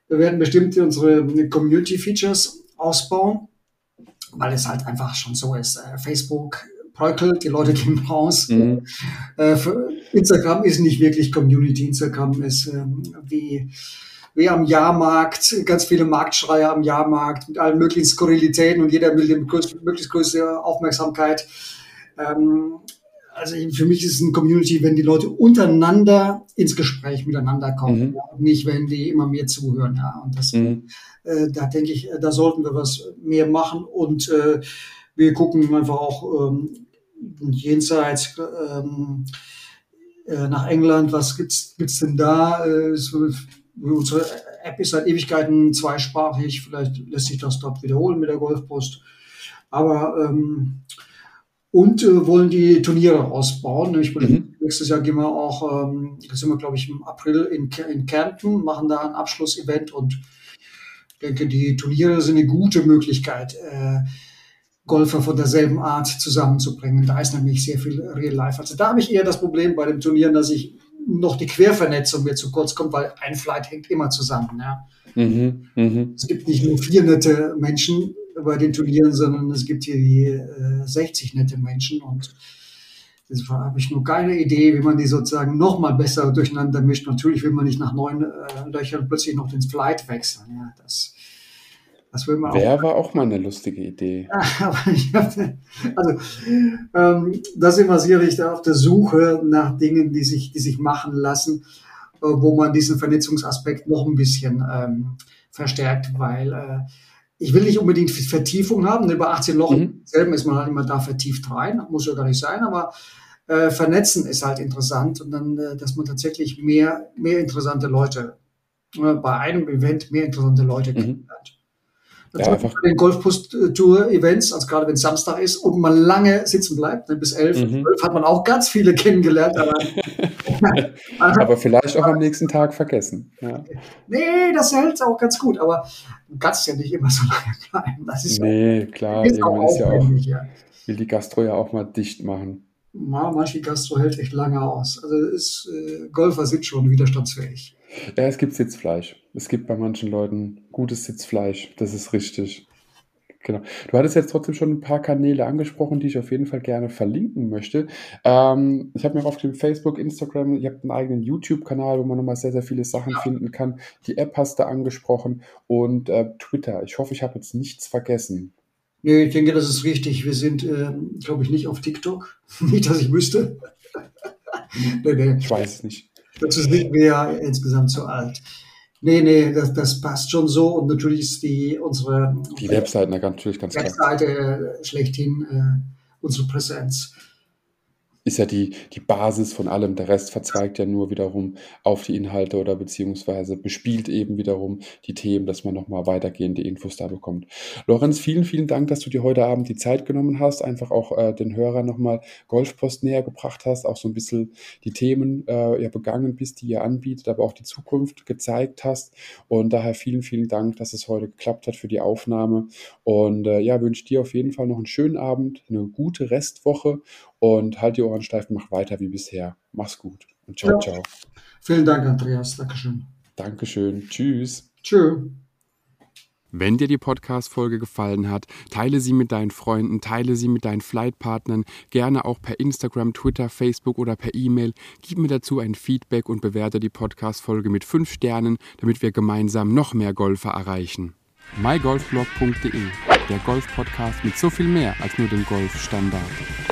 wir werden bestimmt unsere Community Features ausbauen, weil es halt einfach schon so ist. Äh, Facebook bröckelt, die Leute gehen raus. Mhm. Äh, Instagram ist nicht wirklich Community. Instagram ist ähm, wie wie am Jahrmarkt, ganz viele Marktschreier am Jahrmarkt mit allen möglichen Skurrilitäten und jeder will dem möglichst größte Aufmerksamkeit. Ähm, also für mich ist es eine Community, wenn die Leute untereinander ins Gespräch miteinander kommen, mhm. ja, nicht wenn die immer mehr zuhören. Ja. Und das, mhm. äh, da denke ich, da sollten wir was mehr machen und äh, wir gucken einfach auch ähm, jenseits ähm, äh, nach England, was gibt's gibt's denn da? Äh, Unsere App ist seit Ewigkeiten zweisprachig. Vielleicht lässt sich das dort wiederholen mit der Golfpost. Aber ähm, und äh, wollen die Turniere ausbauen. Ich bin, mhm. Nächstes Jahr gehen wir auch, ähm, sind wir, glaube ich, im April in, in Kärnten, machen da ein Abschlussevent und denke, die Turniere sind eine gute Möglichkeit, äh, Golfer von derselben Art zusammenzubringen. Da ist nämlich sehr viel Real Life. Also da habe ich eher das Problem bei den Turnieren, dass ich noch die Quervernetzung mir zu kurz kommt, weil ein Flight hängt immer zusammen. Ja. Mhm, mh. Es gibt nicht nur vier nette Menschen bei den Turnieren, sondern es gibt hier die äh, 60 nette Menschen und deshalb habe ich nur keine Idee, wie man die sozusagen noch mal besser durcheinander mischt. Natürlich will man nicht nach neun äh, Löchern plötzlich noch den Flight wechseln. Ja, das das will man Wer auch. war auch mal eine lustige Idee. Hatte, also, ähm, da sind wir sicherlich auf der Suche nach Dingen, die sich, die sich machen lassen, äh, wo man diesen Vernetzungsaspekt noch ein bisschen ähm, verstärkt, weil äh, ich will nicht unbedingt Vertiefung haben. Über 18 Loch mhm. selben ist man halt immer da vertieft rein, muss ja gar nicht sein, aber äh, vernetzen ist halt interessant und dann, äh, dass man tatsächlich mehr, mehr interessante Leute äh, bei einem Event mehr interessante Leute mhm. Kennenlernt. Ja, einfach. Bei den Golfpost-Tour-Events, also gerade wenn es Samstag ist und man lange sitzen bleibt, ne, bis elf, mhm. zwölf hat man auch ganz viele kennengelernt. Aber, aber vielleicht auch am nächsten Tag vergessen. Ja. Nee, das hält auch ganz gut, aber du kannst ja nicht immer so lange bleiben. Das ist nee, klar, ist auch, ist ja auch, will die Gastro ja auch mal dicht machen. Manche Gastro hält echt lange aus. Also ist, äh, Golfer sind schon widerstandsfähig. Ja, es gibt Sitzfleisch. Es gibt bei manchen Leuten gutes Sitzfleisch. Das ist richtig. Genau. Du hattest jetzt trotzdem schon ein paar Kanäle angesprochen, die ich auf jeden Fall gerne verlinken möchte. Ähm, ich habe mir auf dem Facebook, Instagram, ihr habt einen eigenen YouTube-Kanal, wo man nochmal sehr, sehr viele Sachen ja. finden kann. Die App hast du angesprochen und äh, Twitter. Ich hoffe, ich habe jetzt nichts vergessen. Nee, ich denke, das ist richtig. Wir sind, äh, glaube ich, nicht auf TikTok. nicht, dass ich wüsste. nee, nee. Ich weiß es nicht. Dazu sind wir ja insgesamt zu alt. Nee, nee, das, das passt schon so. Und natürlich ist die unsere die Webseite natürlich ganz Webseite klar. schlechthin äh, unsere Präsenz ist ja die, die Basis von allem. Der Rest verzweigt ja nur wiederum auf die Inhalte oder beziehungsweise bespielt eben wiederum die Themen, dass man nochmal weitergehende Infos da bekommt. Lorenz, vielen, vielen Dank, dass du dir heute Abend die Zeit genommen hast, einfach auch äh, den Hörern nochmal Golfpost näher gebracht hast, auch so ein bisschen die Themen äh, ja begangen bist, die ihr anbietet, aber auch die Zukunft gezeigt hast. Und daher vielen, vielen Dank, dass es heute geklappt hat für die Aufnahme. Und äh, ja, wünsche dir auf jeden Fall noch einen schönen Abend, eine gute Restwoche und halt die Ohren steif, mach weiter wie bisher. Mach's gut und ciao, ja. ciao. Vielen Dank, Andreas. Dankeschön. Dankeschön. Tschüss. Tschüss. Wenn dir die Podcast-Folge gefallen hat, teile sie mit deinen Freunden, teile sie mit deinen Flightpartnern, gerne auch per Instagram, Twitter, Facebook oder per E-Mail. Gib mir dazu ein Feedback und bewerte die Podcast-Folge mit 5 Sternen, damit wir gemeinsam noch mehr Golfer erreichen. mygolfblog.de, der Golf-Podcast mit so viel mehr als nur dem Golfstandard.